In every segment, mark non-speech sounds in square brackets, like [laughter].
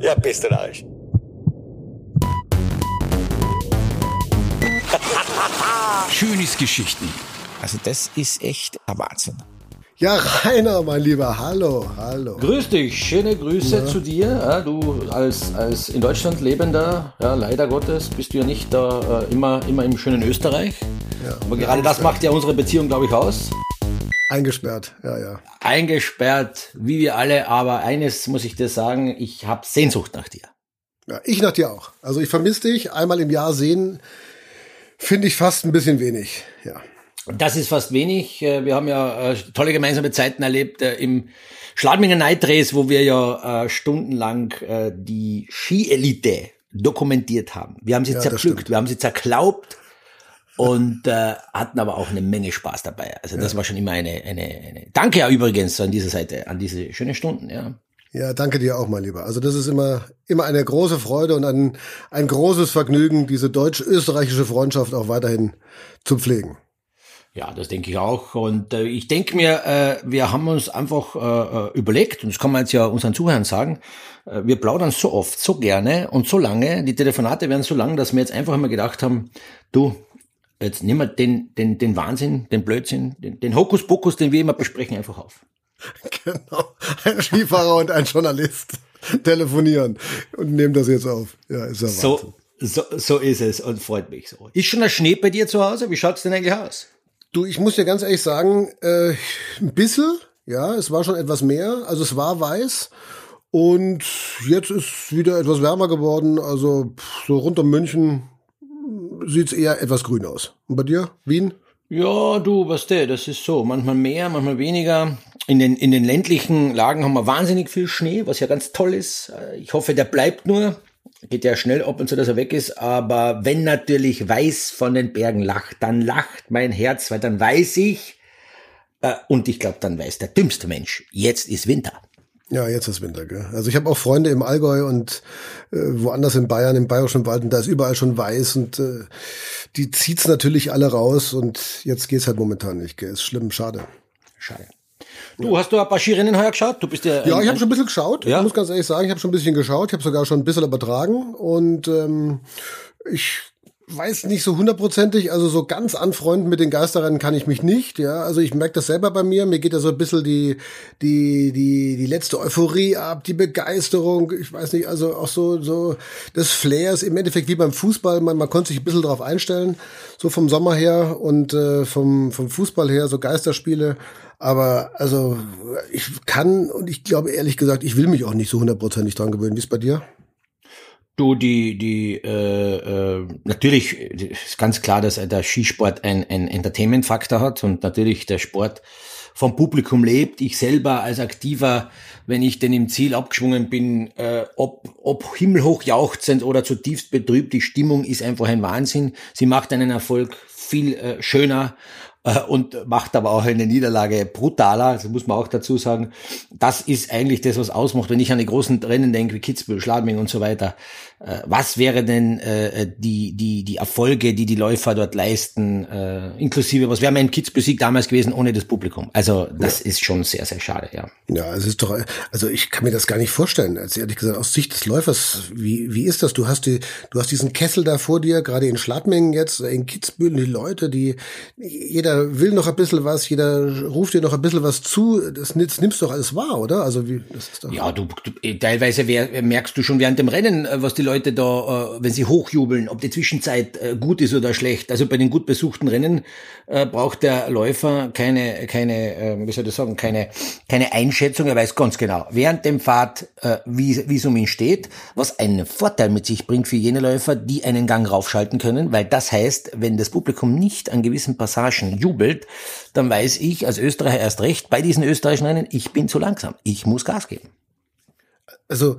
Ja, bist du Arsch. Schönes Geschichten. Also das ist echt ein Wahnsinn. Ja, Rainer, mein Lieber, hallo, hallo. Grüß dich, schöne Grüße zu dir. Ja, du als, als in Deutschland lebender, ja, leider Gottes, bist du ja nicht da äh, immer, immer im schönen Österreich. Ja, Aber gerade das macht ja unsere Beziehung, glaube ich, aus. Eingesperrt, ja, ja. Eingesperrt, wie wir alle, aber eines muss ich dir sagen, ich habe Sehnsucht nach dir. ja. Ich nach dir auch. Also ich vermisse dich, einmal im Jahr sehen, finde ich fast ein bisschen wenig, ja. Das ist fast wenig. Äh, Wir haben ja äh, tolle gemeinsame Zeiten erlebt äh, im Schladminger Night Race, wo wir ja stundenlang die Skielite dokumentiert haben. Wir haben sie Ja, zerpflückt, wir haben sie zerklaubt und äh, hatten aber auch eine Menge Spaß dabei. Also das war schon immer eine, eine, eine Danke ja übrigens an dieser Seite, an diese schönen Stunden, ja. Ja, danke dir auch, mein Lieber. Also das ist immer, immer eine große Freude und ein, ein großes Vergnügen, diese deutsch-österreichische Freundschaft auch weiterhin zu pflegen. Ja, das denke ich auch. Und äh, ich denke mir, äh, wir haben uns einfach äh, äh, überlegt, und das kann man jetzt ja unseren Zuhörern sagen, äh, wir plaudern so oft, so gerne und so lange, die Telefonate werden so lang, dass wir jetzt einfach immer gedacht haben, du, jetzt nimm mal den, den, den Wahnsinn, den Blödsinn, den, den Hokuspokus, den wir immer besprechen, einfach auf. [laughs] Genau. Ein Skifahrer und ein Journalist telefonieren und nehmen das jetzt auf. Ja, ist ja Wahnsinn. So, so, so ist es und freut mich so. Ist schon der Schnee bei dir zu Hause? Wie schaut's denn eigentlich aus? Du, ich muss dir ganz ehrlich sagen, äh, ein bisschen, ja, es war schon etwas mehr. Also es war weiß und jetzt ist wieder etwas wärmer geworden. Also so rund um München sieht's eher etwas grün aus. Und bei dir, Wien? Ja, du, was der, das ist so. Manchmal mehr, manchmal weniger. In den, in den ländlichen Lagen haben wir wahnsinnig viel Schnee, was ja ganz toll ist. Äh, Ich hoffe, der bleibt nur. Geht ja schnell ab und zu, dass er weg ist. Aber wenn natürlich weiß von den Bergen lacht, dann lacht mein Herz, weil dann weiß ich, äh, und ich glaube, dann weiß der dümmste Mensch, jetzt ist Winter. Ja, jetzt ist Winter, gell? Also ich habe auch Freunde im Allgäu und äh, woanders in Bayern, im Bayerischen Wald, und da ist überall schon weiß und äh, die zieht's natürlich alle raus und jetzt geht's halt momentan nicht, gell? Ist schlimm, schade. Schade. Du, hast du ein paar Skirennen heuer geschaut? Du bist ja, Ja, ich habe schon ein bisschen geschaut. Ja? Ich muss ganz ehrlich sagen, ich habe schon ein bisschen geschaut. Ich habe sogar schon ein bisschen übertragen und ähm, ich weiß nicht so hundertprozentig, also so ganz anfreunden mit den Geisterrennen kann ich mich nicht, ja. Also ich merke das selber bei mir. Mir geht da so ein bisschen die, die, die, die letzte Euphorie ab, die Begeisterung. Ich weiß nicht, also auch so, so das Flair ist im Endeffekt wie beim Fußball. Man, man konnte sich ein bisschen darauf einstellen, so vom Sommer her und äh, vom, vom Fußball her, so Geisterspiele. Aber also ich kann und ich glaube ehrlich gesagt, ich will mich auch nicht so hundertprozentig dran gewöhnen. Wie ist bei dir? Du, die, die, äh, äh, natürlich ist ganz klar, dass der Skisport ein, ein Entertainment-Faktor hat und natürlich der Sport vom Publikum lebt. Ich selber als Aktiver, wenn ich denn im Ziel abgeschwungen bin, äh, ob, ob himmelhoch jauchzend oder zutiefst betrübt, die Stimmung ist einfach ein Wahnsinn. Sie macht einen Erfolg viel äh, schöner äh, und macht aber auch eine Niederlage brutaler, das muss man auch dazu sagen. Das ist eigentlich das, was ausmacht, wenn ich an die großen Rennen denke, wie Kitzbühel, Schladming und so weiter. Äh, was wäre denn äh, die, die, die Erfolge, die die Läufer dort leisten, äh, inklusive, was wäre mein Kitzbühel-Sieg damals gewesen ohne das Publikum? Also das ist schon sehr, sehr schade, ja. Ja, es ist doch, also ich kann mir das gar nicht vorstellen. Also ehrlich gesagt, aus Sicht des Läufers, wie, wie ist das? Du hast die, du hast diesen Kessel da vor dir, gerade in Schladmingen jetzt, in Kitzbühel, die Leute, die, jeder will noch ein bisschen was, jeder ruft dir noch ein bisschen was zu. Das, das nimmst du doch alles wahr, oder? Also wie, das ist doch. Ja, du, du eh, teilweise wer, merkst du schon während dem Rennen, äh, was die Leute da, äh, wenn sie hochjubeln, ob die Zwischenzeit äh, gut ist oder schlecht. Also bei den gut besuchten Rennen äh, braucht der Läufer keine, keine, äh, wie soll ich sagen, keine, keine Einschätzung. Er weiß ganz genau während dem Fahrt, wie wie es um ihn steht, was einen Vorteil mit sich bringt für jene Läufer, die einen Gang raufschalten können, weil das heißt, wenn das Publikum nicht an gewissen Passagen jubelt, dann weiß ich als Österreicher erst recht bei diesen österreichischen Rennen, ich bin zu langsam, ich muss Gas geben. Also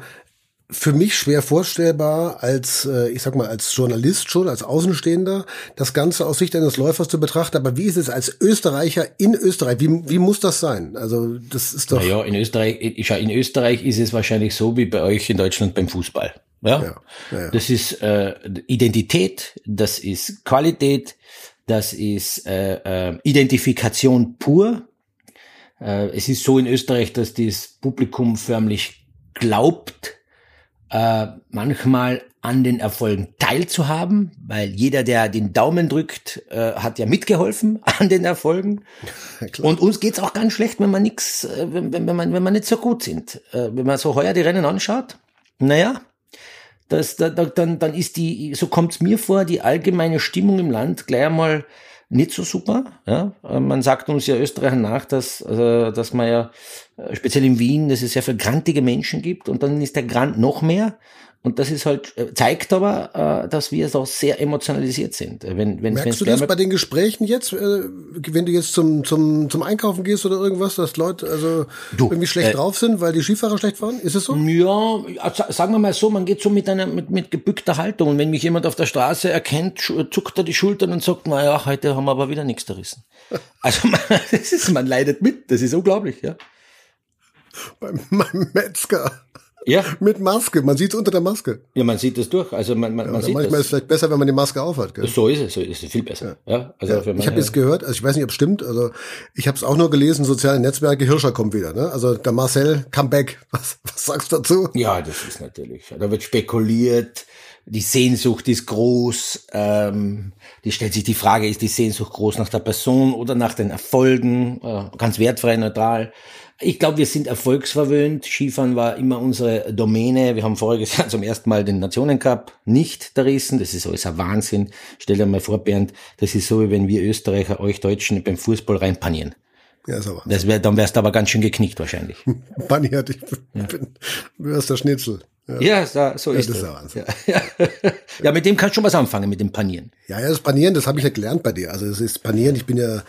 für mich schwer vorstellbar als, äh, ich sag mal, als Journalist schon, als Außenstehender, das Ganze aus Sicht eines Läufers zu betrachten. Aber wie ist es als Österreicher in Österreich? Wie, wie muss das sein? Also das ist doch. Naja, in Österreich, in Österreich ist es wahrscheinlich so wie bei euch in Deutschland beim Fußball. Ja, Ja, ja, ja. das ist äh, Identität, das ist Qualität, das ist äh, äh, Identifikation pur. Äh, es ist so in Österreich, dass das Publikum förmlich glaubt, äh, manchmal an den Erfolgen teilzuhaben, weil jeder, der den Daumen drückt, äh, hat ja mitgeholfen [laughs] an den Erfolgen. Und uns geht's auch ganz schlecht, wenn man nix, äh, wenn, wenn, man, wenn man nicht so gut sind. Äh, wenn man so heuer die Rennen anschaut, naja, das, da, da, dann, dann ist die, so kommt's mir vor, die allgemeine Stimmung im Land gleich einmal nicht so super. Ja? Äh, man sagt uns ja Österreichern nach, dass, äh, dass man ja speziell in Wien, dass es sehr viele grantige Menschen gibt und dann ist der Grant noch mehr. Und das ist halt, äh, zeigt aber, äh, dass wir so sehr emotionalisiert sind. Wenn, wenn, Merkst du das bei den Gesprächen jetzt, äh, wenn du jetzt zum, zum, zum Einkaufen gehst oder irgendwas, dass Leute also du, irgendwie schlecht äh, drauf sind, weil die Skifahrer schlecht fahren? Ist es so? Ja, sagen wir mal so, man geht so mit einer mit, mit gebückter Haltung. Und wenn mich jemand auf der Straße erkennt, zuckt er die Schultern und sagt, naja, heute haben wir aber wieder nichts gerissen. [laughs] Also [laughs] man, das ist, man leidet mit, das ist unglaublich, ja. Beim, [laughs] beim Metzger. Ja. Mit Maske. Man sieht es unter der Maske. Ja, man sieht es durch. Also man, man, ja, man sieht manchmal das. ist es vielleicht besser, wenn man die Maske aufhat. Gell? So ist es, so ist es viel besser. Ja. ja also ja. ich habe jetzt gehört, also ich weiß nicht, ob es stimmt. Also ich habe es auch nur gelesen. Soziale Netzwerke. Hirscher kommt wieder. Ne? Also der Marcel Comeback. [laughs] Was, was sagst du dazu? Ja, das ist natürlich. Da wird spekuliert. Die Sehnsucht ist groß. Ähm, die stellt sich die Frage: Ist die Sehnsucht groß nach der Person oder nach den Erfolgen? Äh, ganz wertfrei, neutral. Ich glaube, wir sind erfolgsverwöhnt. Skifahren war immer unsere Domäne. Wir haben voriges Jahr zum ersten Mal den Nationencup nicht zerrissen. Das ist alles ein Wahnsinn. Stell dir mal vor, Bernd, das ist so, wie wenn wir Österreicher euch Deutschen beim Fußball reinpanieren. Ja, so das wär, dann wärst du aber ganz schön geknickt wahrscheinlich. [laughs] Paniert, ich bin, ja. bin, wärst der Schnitzel. Ja, ja so ist ja, das. Ja, [laughs] ja. ja, mit dem kannst du schon was anfangen, mit dem Panieren. Ja, ja, das Panieren, das habe ich ja gelernt bei dir. Also es ist Panieren, ich bin ja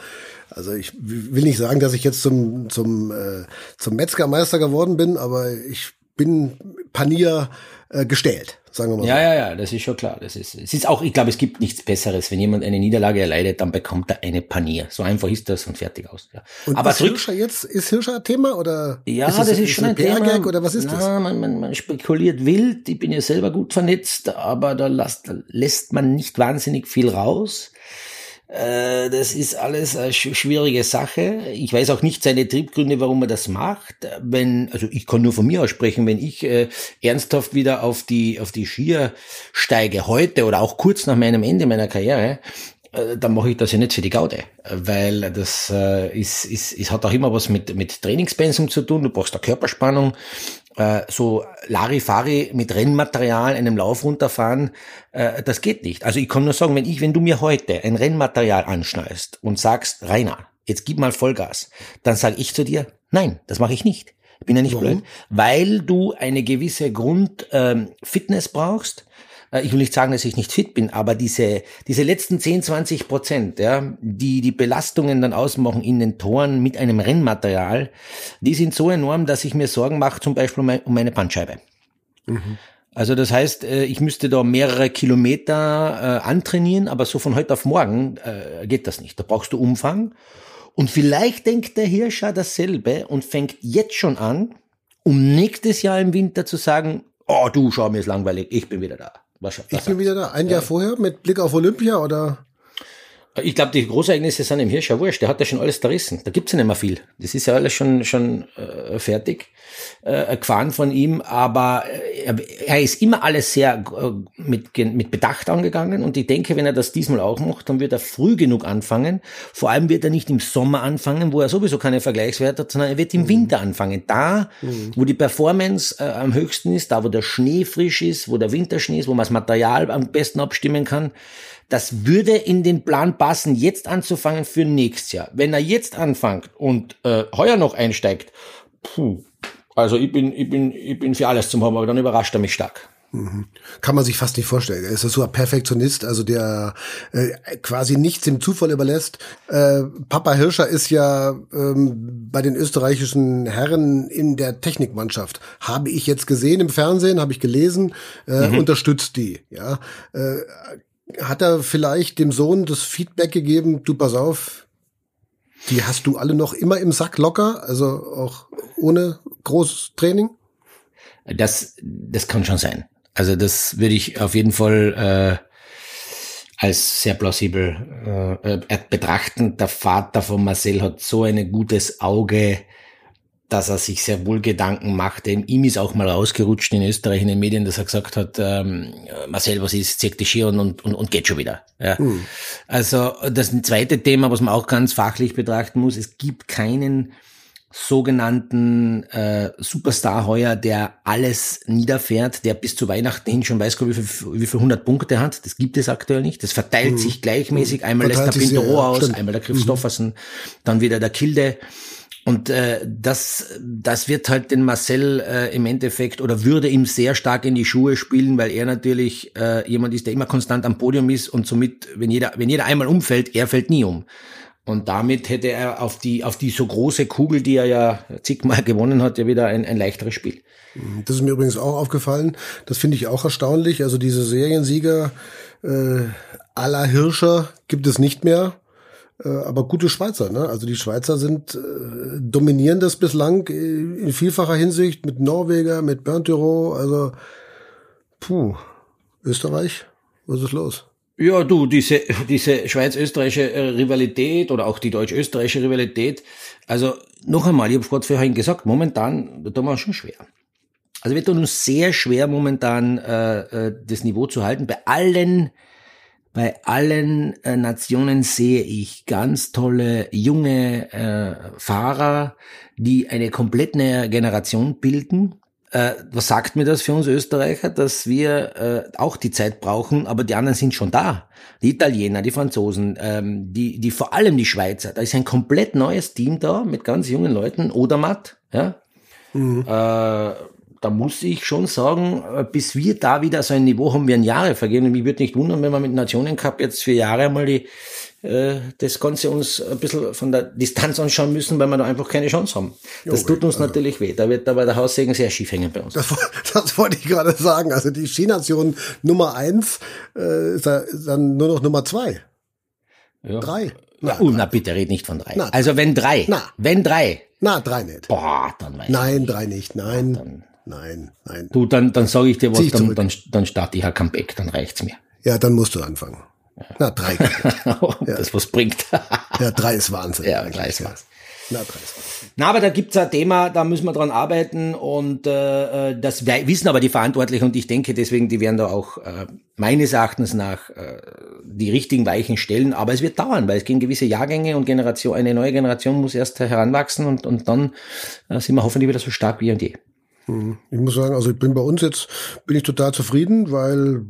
also ich will nicht sagen, dass ich jetzt zum, zum, äh, zum Metzgermeister geworden bin, aber ich bin Panier äh, gestellt, sagen wir mal. Ja, so. ja, ja, das ist schon klar. Das ist, es ist auch, ich glaube, es gibt nichts Besseres. Wenn jemand eine Niederlage erleidet, dann bekommt er eine Panier. So einfach ist das und fertig aus. Ja. Und aber ist Hirscher jetzt, ist Hirscher ein Thema oder? Ja, ist das, das ist, ist schon ein Thema. Oder was ist Na, das? Man, man, man spekuliert wild. Ich bin ja selber gut vernetzt, aber da lässt, da lässt man nicht wahnsinnig viel raus. Äh, das ist alles eine schwierige Sache. Ich weiß auch nicht seine Triebgründe, warum er das macht. Wenn, also ich kann nur von mir aus sprechen, wenn ich äh, ernsthaft wieder auf die, auf die Skier steige heute oder auch kurz nach meinem Ende meiner Karriere, äh, dann mache ich das ja nicht für die Gaude, weil das äh, ist, ist, ist hat auch immer was mit, mit Trainingspensum zu tun. Du brauchst da Körperspannung, äh, so Larifari mit Rennmaterial einem Lauf runterfahren, äh, das geht nicht. Also ich kann nur sagen, wenn ich, wenn du mir heute ein Rennmaterial anschneidest und sagst, Rainer, jetzt gib mal Vollgas, dann sage ich zu dir, nein, das mache ich nicht. Ich bin ja nicht Warum? blöd, weil du eine gewisse Grundfitness ähm, brauchst, ich will nicht sagen, dass ich nicht fit bin, aber diese, diese letzten 10, 20 Prozent, ja, die die Belastungen dann ausmachen in den Toren mit einem Rennmaterial, die sind so enorm, dass ich mir Sorgen mache, zum Beispiel um meine Bandscheibe. Mhm. Also das heißt, äh, ich müsste da mehrere Kilometer äh, antrainieren, aber so von heute auf morgen geht das nicht. Da brauchst du Umfang. Und vielleicht denkt der Hirscher dasselbe und fängt jetzt schon an, um nächstes Jahr im Winter zu sagen, oh du, schau mir ist langweilig, ich bin wieder da. Was, was ich bin wieder da. Ein ja. Jahr vorher mit Blick auf Olympia oder? Ich glaube, die Großereignisse sind im Hirsch ja wurscht. Der hat ja schon alles zerrissen. Da gibt's ja nicht mehr viel. Das ist ja alles schon, schon äh, fertig äh, gefahren von ihm. Aber äh, er ist immer alles sehr äh, mit, mit Bedacht angegangen. Und ich denke, wenn er das diesmal auch macht, dann wird er früh genug anfangen. Vor allem wird er nicht im Sommer anfangen, wo er sowieso keine Vergleichswerte hat, sondern er wird im mhm. Winter anfangen. Da, mhm. wo die Performance äh, am höchsten ist, da, wo der Schnee frisch ist, wo der Winterschnee ist, wo man das Material am besten abstimmen kann das würde in den Plan passen, jetzt anzufangen für nächstes Jahr. Wenn er jetzt anfängt und äh, heuer noch einsteigt, puh, also ich bin, ich bin, ich bin für alles zum haben, aber dann überrascht er mich stark. Mhm. Kann man sich fast nicht vorstellen. Er ist so ein Perfektionist, also der äh, quasi nichts dem Zufall überlässt. Äh, Papa Hirscher ist ja ähm, bei den österreichischen Herren in der Technikmannschaft. Habe ich jetzt gesehen im Fernsehen, habe ich gelesen, äh, mhm. unterstützt die. Ja, äh, hat er vielleicht dem Sohn das Feedback gegeben, du pass auf, die hast du alle noch immer im Sack locker, also auch ohne großes Training? Das, das kann schon sein. Also das würde ich auf jeden Fall äh, als sehr plausibel äh, äh betrachten. Der Vater von Marcel hat so ein gutes Auge dass er sich sehr wohl Gedanken macht. Denn ihm ist auch mal rausgerutscht in Österreich in den Medien, dass er gesagt hat, ähm, Marcel, was ist, zieht die Ski und, und, und geht schon wieder. Ja. Mhm. Also das zweite Thema, was man auch ganz fachlich betrachten muss, es gibt keinen sogenannten äh, Superstar heuer, der alles niederfährt, der bis zu Weihnachten hin schon weiß, wie viel, wie viel 100 Punkte hat. Das gibt es aktuell nicht. Das verteilt mhm. sich gleichmäßig. Einmal lässt der Pintero ja, aus, stimmt. einmal der Christoffersen, mhm. dann wieder der Kilde. Und äh, das, das wird halt den Marcel äh, im Endeffekt oder würde ihm sehr stark in die Schuhe spielen, weil er natürlich äh, jemand ist, der immer konstant am Podium ist und somit, wenn jeder, wenn jeder einmal umfällt, er fällt nie um. Und damit hätte er auf die, auf die so große Kugel, die er ja zigmal [laughs] gewonnen hat, ja wieder ein, ein leichteres Spiel. Das ist mir übrigens auch aufgefallen. Das finde ich auch erstaunlich. Also diese Seriensieger äh, aller Hirscher gibt es nicht mehr. Äh, aber gute Schweizer, ne? Also die Schweizer sind äh, dominieren das bislang in vielfacher Hinsicht mit Norweger, mit Berntyro, also puh, Österreich, was ist los? Ja, du, diese, diese schweiz-österreichische äh, Rivalität oder auch die deutsch-österreichische Rivalität, also noch einmal, ich habe gerade vorhin gesagt, momentan da tun wir schon schwer. Also wir tun uns sehr schwer momentan äh, äh, das Niveau zu halten. Bei allen bei allen äh, Nationen sehe ich ganz tolle junge äh, Fahrer, die eine komplett neue Generation bilden. Äh, was sagt mir das für uns Österreicher, dass wir äh, auch die Zeit brauchen, aber die anderen sind schon da. Die Italiener, die Franzosen, ähm, die, die vor allem die Schweizer. Da ist ein komplett neues Team da mit ganz jungen Leuten. Odermatt, ja. Mhm. Äh, da muss ich schon sagen, äh, bis wir da wieder so ein Niveau haben, wir ein Jahre vergehen. Und mich würde nicht wundern, wenn wir mit Nationencup jetzt für Jahre einmal die, äh, das Ganze uns ein bisschen von der Distanz anschauen müssen, weil wir da einfach keine Chance haben. Das jo, tut uns also, natürlich weh. Da wird aber der Haussegen sehr schief hängen bei uns. Das, [laughs] das wollte ich gerade sagen. Also die Skination Nummer eins äh, ist, da, ist dann nur noch Nummer zwei. Ja. Drei. Na, oh, na bitte, red nicht von drei. Na, also wenn drei. Na. Wenn drei. Na, drei nicht. Boah, dann weiß Nein, ich nicht. drei nicht. Nein. Ja, Nein, nein. Du, dann, dann sage ich dir was, dann, dann, dann starte ich ein Comeback, dann reicht's mir. Ja, dann musst du anfangen. Ja. Na, drei. [laughs] das ja. was bringt. ja, drei ist Wahnsinn. Ja, drei ist Wahnsinn. Na, drei ist Wahnsinn. Na, aber da gibt's ein Thema, da müssen wir dran arbeiten und äh, äh das wissen aber die Verantwortlichen und ich denke deswegen, die werden da auch äh, meines Erachtens nach äh, die richtigen Weichen stellen. Aber es wird dauern, weil es gehen gewisse Jahrgänge und Generation, eine neue Generation muss erst heranwachsen und, und dann äh, sind wir hoffentlich wieder so stark wie und je. Hm. Ich muss sagen, also ich bin bei uns jetzt, bin ich total zufrieden, weil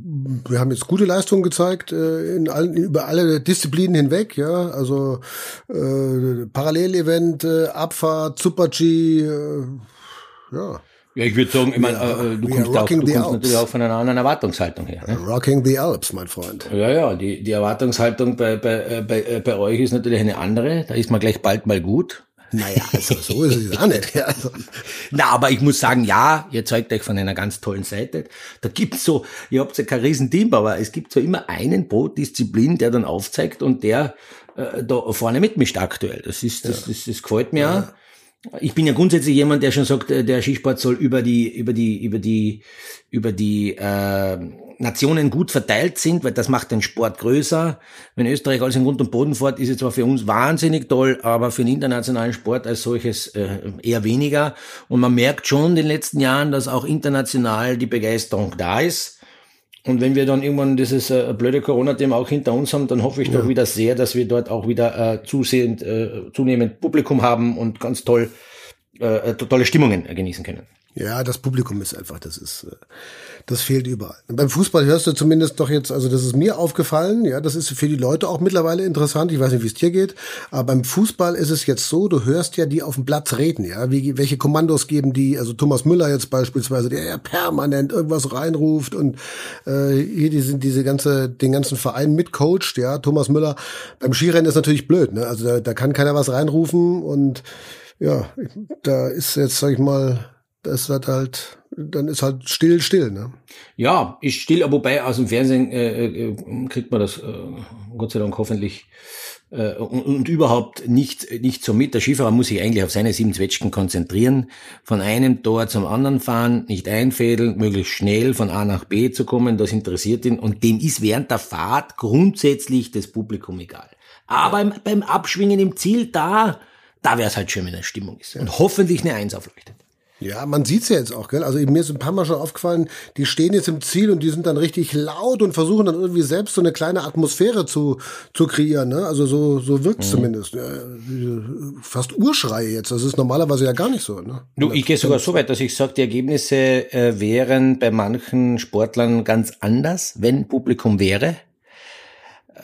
wir haben jetzt gute Leistungen gezeigt, äh, in allen, über alle Disziplinen hinweg, ja, also äh, Parallelevent, äh, Abfahrt, Super-G, äh, ja. Ja, ich würde sagen, ich meine, äh, du kommst, auch, du kommst natürlich auch von einer anderen Erwartungshaltung her. Ne? Rocking the Alps, mein Freund. Ja, ja, die, die Erwartungshaltung bei, bei, bei, bei euch ist natürlich eine andere. Da ist man gleich bald mal gut. Naja, also so ist es auch nicht. Also. Na, aber ich muss sagen, ja, ihr zeugt euch von einer ganz tollen Seite. Da gibt's so, ihr habt ja kein Riesenteam, aber es gibt so immer einen pro Disziplin, der dann aufzeigt und der äh, da vorne mitmischt aktuell. Das ist, das, ja. das, das gefällt mir. Ja. Ich bin ja grundsätzlich jemand, der schon sagt, äh, der Skisport soll über die, über die, über die, über die äh, Nationen gut verteilt sind, weil das macht den Sport größer. Wenn Österreich alles in Grund und Boden fährt, ist es zwar für uns wahnsinnig toll, aber für den internationalen Sport als solches äh, eher weniger. Und man merkt schon in den letzten Jahren, dass auch international die Begeisterung da ist. Und wenn wir dann irgendwann dieses äh, blöde Corona-Thema auch hinter uns haben, dann hoffe ich ja. doch wieder sehr, dass wir dort auch wieder äh, zusehend, äh, zunehmend Publikum haben und ganz toll, äh, tolle Stimmungen genießen können. Ja, das Publikum ist einfach, das ist, äh, das fehlt überall. Beim Fußball hörst du zumindest doch jetzt, also das ist mir aufgefallen, ja, das ist für die Leute auch mittlerweile interessant. Ich weiß nicht, wie es dir geht, aber beim Fußball ist es jetzt so, du hörst ja die auf dem Platz reden, ja, wie, welche Kommandos geben die, also Thomas Müller jetzt beispielsweise, der ja permanent irgendwas reinruft und äh, hier die sind diese ganze, den ganzen Verein mitcoacht, ja, Thomas Müller. Beim Skirennen ist natürlich blöd, ne? Also da, da kann keiner was reinrufen und ja, da ist jetzt, sag ich mal, das hat halt, dann ist halt still, still, ne? Ja, ist still, aber wobei aus dem Fernsehen äh, äh, kriegt man das äh, Gott sei Dank hoffentlich äh, und, und überhaupt nicht, nicht so mit. Der Skifahrer muss sich eigentlich auf seine sieben Zwetschgen konzentrieren, von einem Tor zum anderen fahren, nicht einfädeln, möglichst schnell von A nach B zu kommen, das interessiert ihn und dem ist während der Fahrt grundsätzlich das Publikum egal. Aber beim, beim Abschwingen im Ziel, da Da wäre es halt schön, wenn eine Stimmung ist. Und hoffentlich eine Eins aufleuchtet. Ja, man sieht's ja jetzt auch, gell? Also mir ist ein paar Mal schon aufgefallen, die stehen jetzt im Ziel und die sind dann richtig laut und versuchen dann irgendwie selbst so eine kleine Atmosphäre zu, zu kreieren. Ne? Also so, so wirkt's mhm. zumindest. Fast Urschreie jetzt. Das ist normalerweise ja gar nicht so. Ne? Du, ich gehe sogar so weit, dass ich sage, die Ergebnisse äh, wären bei manchen Sportlern ganz anders, wenn Publikum wäre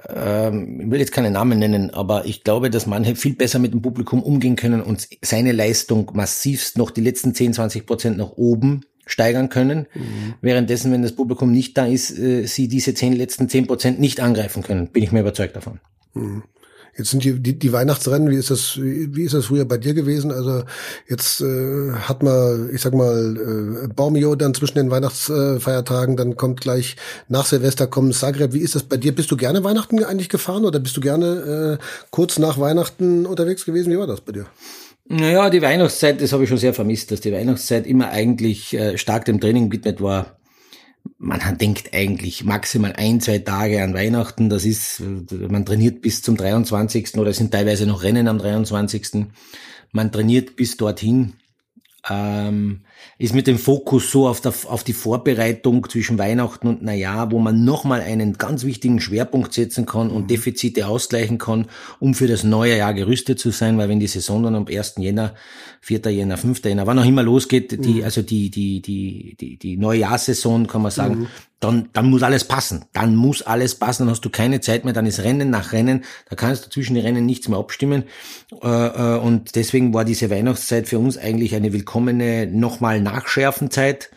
ähm, ich will jetzt keine Namen nennen, aber ich glaube, dass manche viel besser mit dem Publikum umgehen können und seine Leistung massivst noch die letzten 10, 20 Prozent nach oben steigern können. Mhm. Währenddessen, wenn das Publikum nicht da ist, äh, sie diese 10, letzten 10 Prozent nicht angreifen können. Bin ich mir überzeugt davon. Mhm. Jetzt sind die, die, die Weihnachtsrennen, wie ist das, wie ist das früher bei dir gewesen? Also jetzt äh, hat man, ich sag mal, äh, Baumio dann zwischen den Weihnachtsfeiertagen, dann kommt gleich nach Silvester kommen Zagreb. Wie ist das bei dir? Bist du gerne Weihnachten eigentlich gefahren oder bist du gerne äh, kurz nach Weihnachten unterwegs gewesen? Wie war das bei dir? Naja, die Weihnachtszeit, das habe ich schon sehr vermisst, dass die Weihnachtszeit immer eigentlich äh, stark dem Training gewidmet war man denkt eigentlich maximal ein, zwei Tage an Weihnachten. Das ist, man trainiert bis zum 23. oder es sind teilweise noch Rennen am 23. Man trainiert bis dorthin. Ähm, ist mit dem Fokus so auf, der, auf die Vorbereitung zwischen Weihnachten und Neujahr, wo man nochmal einen ganz wichtigen Schwerpunkt setzen kann und mhm. Defizite ausgleichen kann, um für das neue Jahr gerüstet zu sein, weil wenn die Saison dann am 1. Jänner, 4. Jänner, 5. Jänner, wann auch immer losgeht, die, mhm. also die, die, die, die, die Neujahrssaison, kann man sagen, mhm dann, dann muss alles passen. Dann muss alles passen, dann hast du keine Zeit mehr, dann ist Rennen nach Rennen, da kannst du zwischen den Rennen nichts mehr abstimmen. Äh, äh, und deswegen war diese Weihnachtszeit für uns eigentlich eine willkommene nochmal Nachschärfenzeit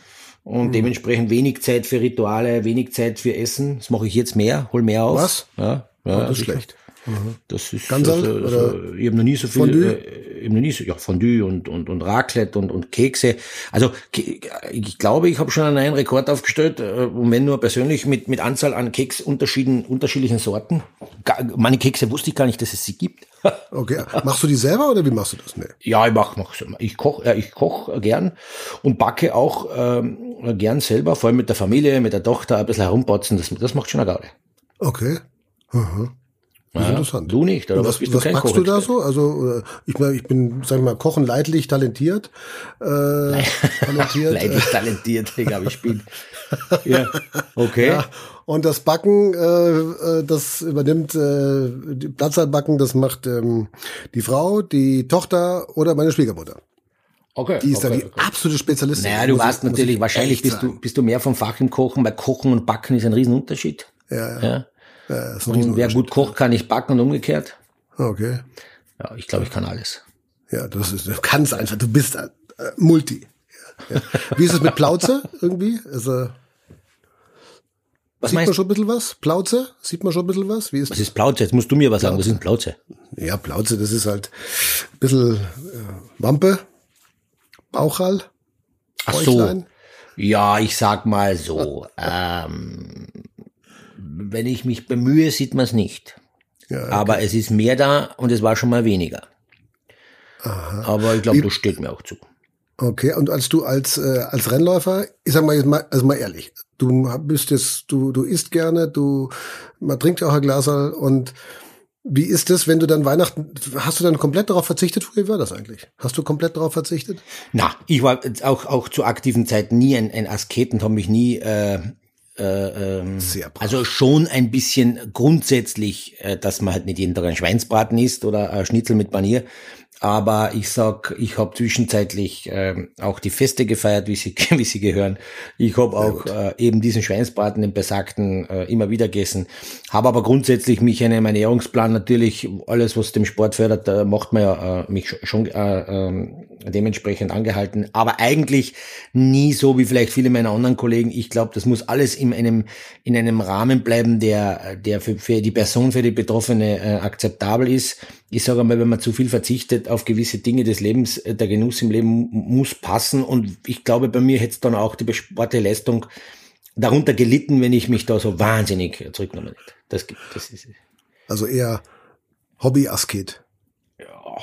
und mhm. dementsprechend wenig Zeit für Rituale, wenig Zeit für Essen. Das mache ich jetzt mehr, hol mehr auf. Was? Ja, ja, oh, das ist schlecht. Mhm. Das ist ganz also, also, ich habe noch nie so viel Fondue? Äh, ich noch nie so, ja Fondue und und und Raclette und und Kekse. Also ich glaube, ich habe schon einen neuen Rekord aufgestellt äh, und wenn nur persönlich mit mit Anzahl an Keksunterschieden unterschiedlichen Sorten. Meine Kekse wusste ich gar nicht, dass es sie gibt. [laughs] okay, machst du die selber oder wie machst du das? Nee. Ja, ich mach, mach ich koch, ja, ich koch gern und backe auch ähm, gern selber, vor allem mit der Familie, mit der Tochter ein bisschen herumbatzen. Das das macht schon eine Gaudi. Okay. Mhm. Ist interessant. Du nicht, oder was, was bist du was machst du da so? Also ich, ich bin, sag ich mal, kochen leidlich talentiert. Äh, talentiert. [laughs] leidlich talentiert, egal ich bin. [laughs] ja, okay. Ja, und das Backen, äh, äh das übernimmt äh, die Platzhaltbacken, das macht ähm, die Frau, die Tochter oder meine Schwiegermutter. Okay. Die ist okay, da die okay. absolute Spezialistin. Naja, du weißt natürlich, wahrscheinlich bist du, bist du mehr vom Fach im Kochen, weil Kochen und Backen ist ein Riesenunterschied. Ja, ja. ja. Ja, und wer gut kocht, kann nicht backen und umgekehrt. Okay. Ja, ich glaube, ich kann alles. Ja, das ist, du kannst einfach, du bist äh, Multi. Ja. Wie ist es mit Plauze irgendwie? Also, was Sieht man schon ein bisschen was? Plauze? Sieht man schon ein bisschen was? Wie ist was ist Plauze? Jetzt musst du mir was Plauze. sagen. Was ist Plauze? Ja, Plauze, das ist halt ein bisschen äh, Wampe, Bauchhall, Ach so. Ja, ich sag mal so. [laughs] ähm, wenn ich mich bemühe, sieht man es nicht. Ja, okay. Aber es ist mehr da und es war schon mal weniger. Aha. Aber ich glaube, das steht mir auch zu. Okay, und als du als äh, als Rennläufer, ich sag mal jetzt mal, also mal ehrlich, du bist jetzt, du du isst gerne, du man trinkt ja auch ein Glas und wie ist das, wenn du dann Weihnachten, hast du dann komplett darauf verzichtet? Wie war das eigentlich? Hast du komplett darauf verzichtet? Na, ich war auch auch zu aktiven Zeiten nie ein, ein Asket und habe mich nie äh, äh, ähm, also schon ein bisschen grundsätzlich, äh, dass man halt nicht jeden Tag ein Schweinsbraten isst oder ein Schnitzel mit Panier. Aber ich sag, ich habe zwischenzeitlich äh, auch die Feste gefeiert, wie sie, [laughs] wie sie gehören. Ich habe auch äh, eben diesen Schweinsbraten, den besagten, äh, immer wieder gegessen. Habe aber grundsätzlich mich in einem Ernährungsplan natürlich, alles was dem Sport fördert, da macht man ja äh, mich schon äh, äh, dementsprechend angehalten. Aber eigentlich nie so wie vielleicht viele meiner anderen Kollegen. Ich glaube, das muss alles in einem, in einem Rahmen bleiben, der, der für, für die Person, für die Betroffene äh, akzeptabel ist ich sage einmal, wenn man zu viel verzichtet auf gewisse Dinge des Lebens, äh, der Genuss im Leben muss passen. Und ich glaube, bei mir hätte es dann auch die sportliche Leistung darunter gelitten, wenn ich mich da so wahnsinnig zurückgenommen hätte. Das, das ist also eher Hobby-Asket.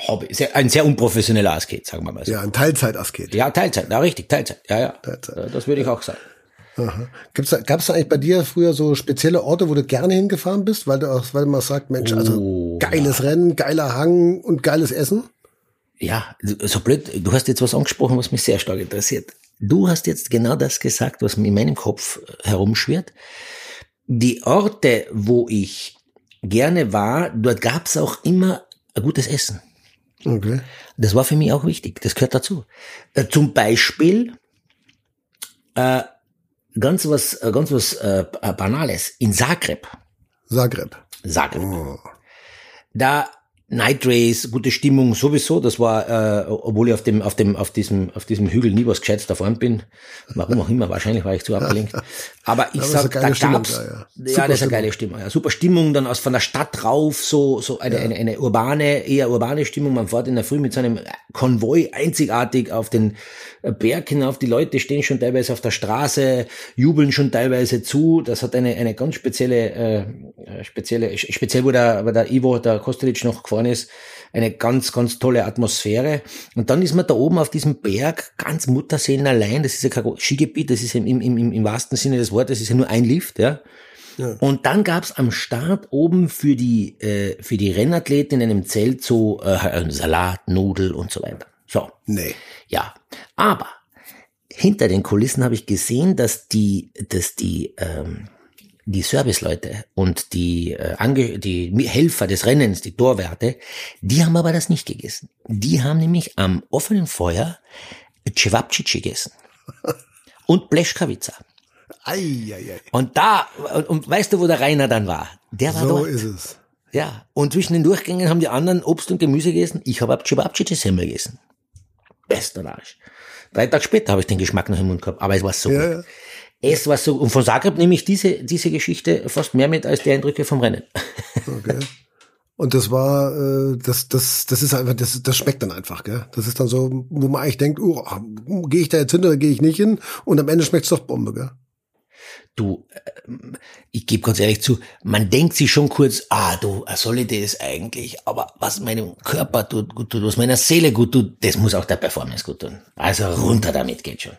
Hobby, sehr, ein sehr unprofessioneller Asket, sagen wir mal so. Ja, ein Teilzeit-Asket. Ja, Teilzeit, ja, richtig, Teilzeit, ja, ja. Teilzeit. Das würde ich auch sagen. Gibt's da, gab's da eigentlich bei dir früher so spezielle Orte, wo du gerne hingefahren bist, weil du auch, weil man sagt, Mensch, also oh, geiles ja. Rennen, geiler Hang und geiles Essen? ja, so blöd, du hast jetzt was angesprochen, was mich sehr stark interessiert. Du hast jetzt genau das gesagt, was mir in meinem Kopf herumschwirrt. Die Orte, wo ich gerne war, dort gab es auch immer ein gutes Essen. Okay. Das war für mich auch wichtig. Das gehört dazu. Äh, zum Beispiel äh, ganz was, äh, ganz was äh, Banales in Zagreb. Zagreb. Zagreb. Oh. Da Night Race, gute Stimmung sowieso. Das war, äh, obwohl ich auf dem, auf dem, auf diesem, auf diesem Hügel nie was Gescheites davon bin. Warum auch immer, wahrscheinlich war ich zu abgelenkt. [laughs] Aber ich sag, da gab's, da, ja, ja. das ist eine geile Stimmung. Ja, super Stimmung, dann aus von der Stadt rauf, so, so eine, ja. eine, eine urbane, eher urbane Stimmung. Man fährt in der Früh mit so einem Konvoi einzigartig auf den Berg hinauf. Die Leute stehen schon teilweise auf der Straße, jubeln schon teilweise zu. Das hat eine, eine ganz spezielle, äh, spezielle, speziell wo der, wo der Ivo, der Kostelic noch gefahren ist, eine ganz, ganz tolle Atmosphäre. Und dann ist man da oben auf diesem Berg, ganz Mutterseelen allein. Das ist ja kein Skigebiet, das ist im, im, im, im wahrsten Sinne des Wortes, das ist ja nur ein Lift, ja. Ja. Und dann gab's am Start oben für die, äh, für die Rennathleten in einem Zelt so äh, Salat, Nudel und so weiter. So. Nee. Ja. Aber hinter den Kulissen habe ich gesehen, dass die, dass die, ähm, die Serviceleute und die, äh, Ange die Helfer des Rennens, die Torwerte, die haben aber das nicht gegessen. Die haben nämlich am offenen Feuer Cevapcici gegessen. [laughs] Und ei. Und da, und, und, weißt du, wo der Rainer dann war? Der war so dort. So ist es. Ja, und zwischen den Durchgängen haben die anderen Obst und Gemüse gegessen. Ich habe Cevapcici-Semmel gegessen. Bester Arsch. Drei Tage später habe ich den Geschmack noch im Mund gehabt, aber es war so ja, gut. Es war so, und von Zagreb nehme ich diese, diese Geschichte fast mehr mit als die Eindrücke vom Rennen. Okay. Und das war, äh, das, das, das ist einfach, das, das schmeckt dann einfach, gell? Das ist dann so, wo man eigentlich denkt, oh, gehe ich da jetzt hin oder gehe ich nicht hin? Und am Ende schmeckt's doch Bombe, gell? Du, ähm, ich gebe ganz ehrlich zu, man denkt sich schon kurz, ah, du, soll ich das eigentlich? Aber was meinem Körper tut, gut tut, was meiner Seele gut tut, das muss auch der Performance gut tun. Also runter damit geht schon.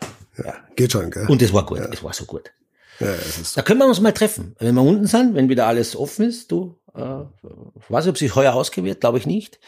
Ja, geht schon, gell? Und es war gut, ja. es war so gut. Ja, ist da können wir uns mal treffen. Wenn wir unten sind, wenn wieder alles offen ist, du, äh, ich weiß nicht, ob sich heuer ausgewählt, glaube ich nicht.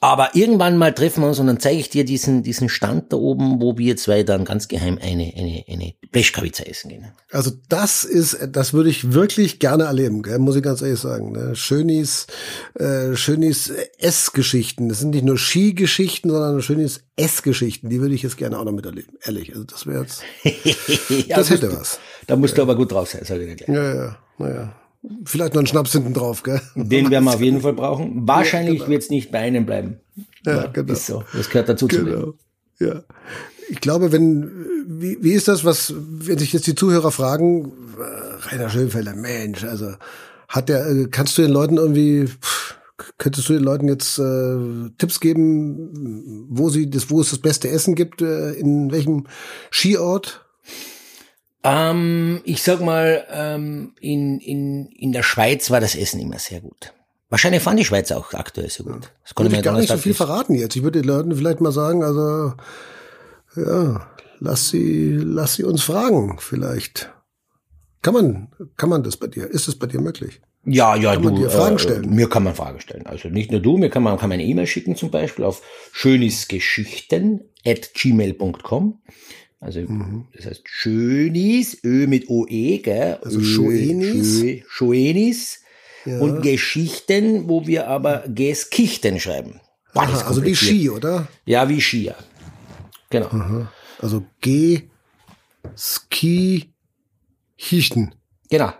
Aber irgendwann mal treffen wir uns und dann zeige ich dir diesen, diesen Stand da oben, wo wir zwei dann ganz geheim eine, eine, eine Blechkavica essen gehen. Also das ist, das würde ich wirklich gerne erleben, gell? muss ich ganz ehrlich sagen. Ne? Schönis, äh, Schönis Essgeschichten. Das sind nicht nur Skigeschichten, sondern Schönis Essgeschichten. Die würde ich jetzt gerne auch noch miterleben. Ehrlich, also das wäre jetzt, [laughs] ja, das hätte was. Da musst ja. du aber gut drauf sein, sag ich dir gleich. Ja, ja, naja. Vielleicht noch einen Schnaps hinten drauf, gell? Den werden wir auf jeden [laughs] Fall brauchen. Wahrscheinlich ja, genau. wird es nicht bei einem bleiben. Ja, ja genau. Ist so. Das gehört dazu genau. zu leben. Ja. Ich glaube, wenn, wie, wie ist das, was, wenn sich jetzt die Zuhörer fragen, äh, Rainer Schönfelder, Mensch, also, hat der, äh, kannst du den Leuten irgendwie, könntest du den Leuten jetzt äh, Tipps geben, wo sie das, wo es das beste Essen gibt, äh, in welchem Skiort? Ähm, ich sag mal, ähm, in, in, in der Schweiz war das Essen immer sehr gut. Wahrscheinlich fand die Schweiz auch aktuell so gut. Das konnte ich gar nicht so viel verraten jetzt. Ich würde den Leuten vielleicht mal sagen, also ja, lass sie, lass sie uns fragen, vielleicht. Kann man, kann man das bei dir? Ist es bei dir möglich? Ja, ja, kann du. Man dir Fragen stellen? Äh, mir kann man Fragen stellen. Also nicht nur du, mir kann man, kann man eine E-Mail schicken zum Beispiel auf schönisgeschichten at gmail.com. Also mhm. das heißt Schönis, Ö mit OE, gell? Also Schoenis. Schoenis ja. und Geschichten, wo wir aber Geskichten schreiben. Aha, also wie Ski, oder? Ja, wie Ski, ja. Genau. Aha. Also G, Ski, Hichten. Genau.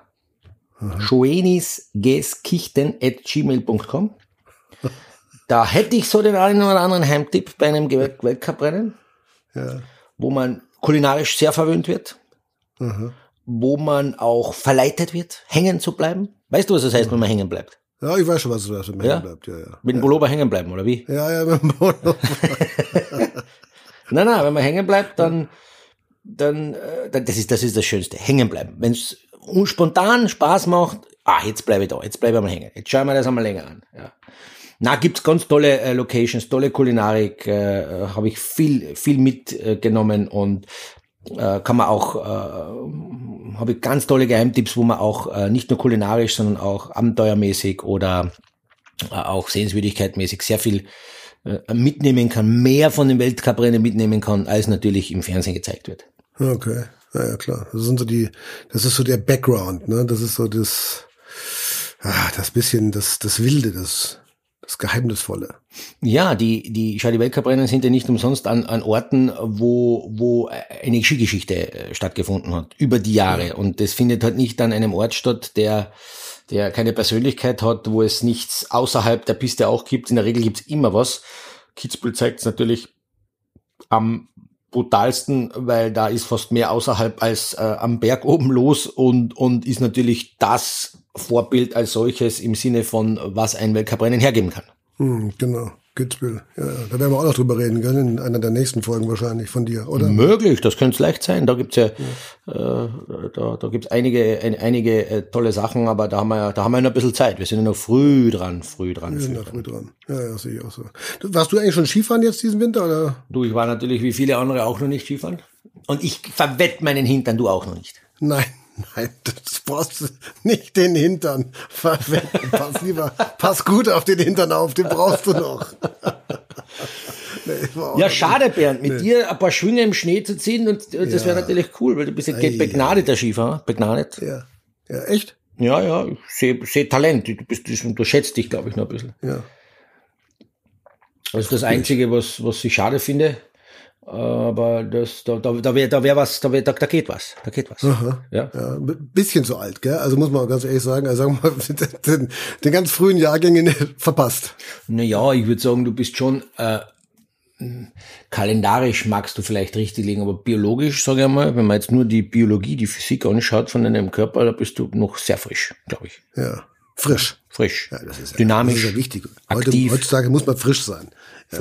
Schoenis, Geskichten at gmail.com. Da hätte ich so den einen oder anderen Heimtipp bei einem Weltcuprennen. Ja. Wo man kulinarisch sehr verwöhnt wird, mhm. wo man auch verleitet wird, hängen zu bleiben. Weißt du, was das heißt, wenn man hängen bleibt? Ja, ich weiß schon, was das heißt, wenn man ja? hängen bleibt. Ja, ja. Mit dem Pullover hängen bleiben, oder wie? Ja, ja, mit dem Pullover. [laughs] nein, nein, wenn man hängen bleibt, dann, dann, äh, das ist, das ist das Schönste. Hängen bleiben. Wenn es spontan Spaß macht, ah, jetzt bleibe ich da, jetzt bleibe ich mal hängen. Jetzt schauen wir das einmal länger an. Ja. Na, gibt's ganz tolle äh, Locations, tolle Kulinarik, äh, habe ich viel, viel mitgenommen und äh, kann man auch, äh, habe ich ganz tolle Geheimtipps, wo man auch äh, nicht nur kulinarisch, sondern auch abenteuermäßig oder äh, auch sehenswürdigkeitmäßig sehr viel äh, mitnehmen kann, mehr von den Weltcuprennen mitnehmen kann, als natürlich im Fernsehen gezeigt wird. Okay, ja, ja klar. Das sind so die, das ist so der Background, ne? Das ist so das, ah, das bisschen, das, das Wilde, das, das Geheimnisvolle. Ja, die, die, Weltcuprennen sind ja nicht umsonst an, an Orten, wo, wo eine Skigeschichte äh, stattgefunden hat, über die Jahre. Und das findet halt nicht an einem Ort statt, der, der keine Persönlichkeit hat, wo es nichts außerhalb der Piste auch gibt. In der Regel gibt's immer was. Kitzbühel zeigt es natürlich am brutalsten, weil da ist fast mehr außerhalb als äh, am Berg oben los und, und ist natürlich das Vorbild als solches im Sinne von, was ein Weltcuprennen hergeben kann. Hm, genau. Kitzbühel. Ja, da werden wir auch noch drüber reden können, in einer der nächsten Folgen wahrscheinlich von dir, oder? Möglich, das könnte es leicht sein. Da gibt's ja, ja. Äh, da, da gibt's einige, ein, einige äh, tolle Sachen, aber da haben wir ja, da haben wir noch ein bisschen Zeit. Wir sind ja noch früh dran, früh dran. Wir sind früh, noch früh dran. Ja, ja, sehe ich auch so. Warst du eigentlich schon Skifahren jetzt diesen Winter, oder? Du, ich war natürlich wie viele andere auch noch nicht Skifahren. Und ich verwett meinen Hintern, du auch noch nicht. Nein. Nein, das brauchst du nicht den Hintern. Pass lieber, pass gut auf den Hintern auf, den brauchst du noch. [laughs] nee, ja, schade, Bernd, mit nee. dir ein paar Schwünge im Schnee zu ziehen und äh, das ja. wäre natürlich cool, weil du bist ja begnadeter Skifahrer, begnadet. Ja. Ja, echt? Ja, ja, ich sehe seh Talent. Du bist, du unterschätzt dich, glaube ich, noch ein bisschen. Ja. Das ist das Einzige, was, was ich schade finde. Aber das, da, da, da wäre da wär was, da, wär, da, da geht was, da geht was. Aha. Ja? ja, bisschen zu alt, gell? Also muss man ganz ehrlich sagen, also sagen wir mal, [laughs] den, den ganz frühen Jahrgängen verpasst. Naja, ich würde sagen, du bist schon äh, kalendarisch magst du vielleicht richtig liegen, aber biologisch, sage ich mal, wenn man jetzt nur die Biologie, die Physik anschaut von deinem Körper, da bist du noch sehr frisch, glaube ich. Ja, frisch. Frisch. Ja, das ist Dynamisch. Das ist ja wichtig. Heute, heutzutage muss man frisch sein. Ja.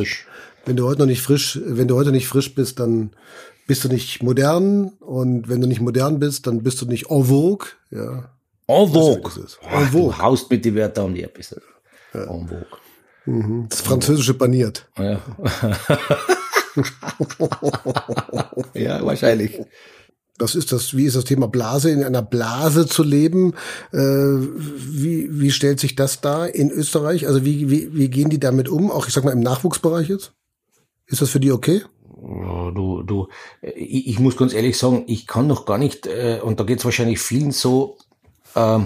Wenn du heute noch nicht frisch, wenn du heute nicht frisch bist, dann bist du nicht modern und wenn du nicht modern bist, dann bist du nicht en vogue, ja. En vogue. En vogue. Du haust mit die Wörter um die ein bisschen. Ja. En vogue. Mhm. Das Französische baniert. Ja. [laughs] ja, wahrscheinlich. Das ist das, wie ist das Thema Blase, in einer Blase zu leben? Äh, wie, wie stellt sich das da in Österreich? Also wie, wie, wie gehen die damit um? Auch ich sag mal im Nachwuchsbereich jetzt? Ist das für die okay? Du, du, ich, ich muss ganz ehrlich sagen, ich kann noch gar nicht, äh, und da geht es wahrscheinlich vielen so, äh,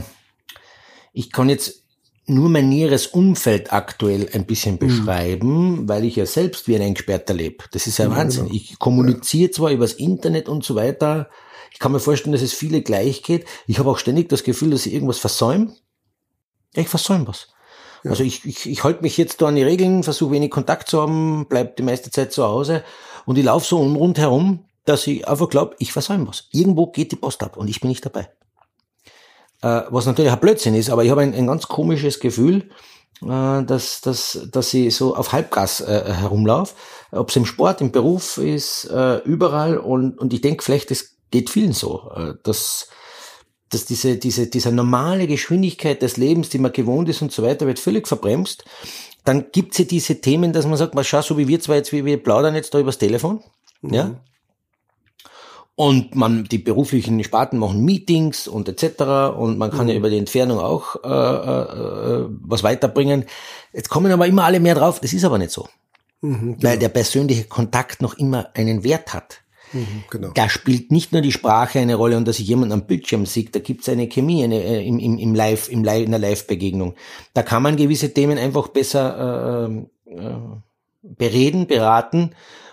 ich kann jetzt nur mein näheres Umfeld aktuell ein bisschen mhm. beschreiben, mhm. weil ich ja selbst wie ein Eingesperrter lebe. Das ist ja, ja Wahnsinn. Genau. Ich kommuniziere ja. zwar übers Internet und so weiter. Ich kann mir vorstellen, dass es viele gleich geht. Ich habe auch ständig das Gefühl, dass ich irgendwas versäume. Ja, ich versäume was. Also ich, ich, ich halte mich jetzt da an die Regeln, versuche wenig Kontakt zu haben, bleib die meiste Zeit zu Hause und ich laufe so rundherum, dass ich einfach glaube, ich versäume was. Irgendwo geht die Post ab und ich bin nicht dabei. Äh, was natürlich ein Blödsinn ist, aber ich habe ein, ein ganz komisches Gefühl, äh, dass, dass, dass ich so auf Halbgas äh, herumlaufe. Ob es im Sport, im Beruf ist, äh, überall und, und ich denke vielleicht, es geht vielen so, äh, dass dass diese, diese, diese normale Geschwindigkeit des Lebens, die man gewohnt ist und so weiter, wird völlig verbremst. Dann gibt's ja diese Themen, dass man sagt, mal schau, so wie wir zwei jetzt, wie wir plaudern jetzt da übers Telefon. Mhm. Ja. Und man, die beruflichen Sparten machen Meetings und etc. Und man kann mhm. ja über die Entfernung auch äh, äh, was weiterbringen. Jetzt kommen aber immer alle mehr drauf, das ist aber nicht so. Mhm, genau. Weil der persönliche Kontakt noch immer einen Wert hat. Mhm, genau. Da spielt nicht nur die Sprache eine Rolle und dass ich jemanden am Bildschirm sehe, da gibt es eine Chemie eine, äh, im, im, im Live, im Live, in der Live-Begegnung. Da kann man gewisse Themen einfach besser äh, äh, bereden, beraten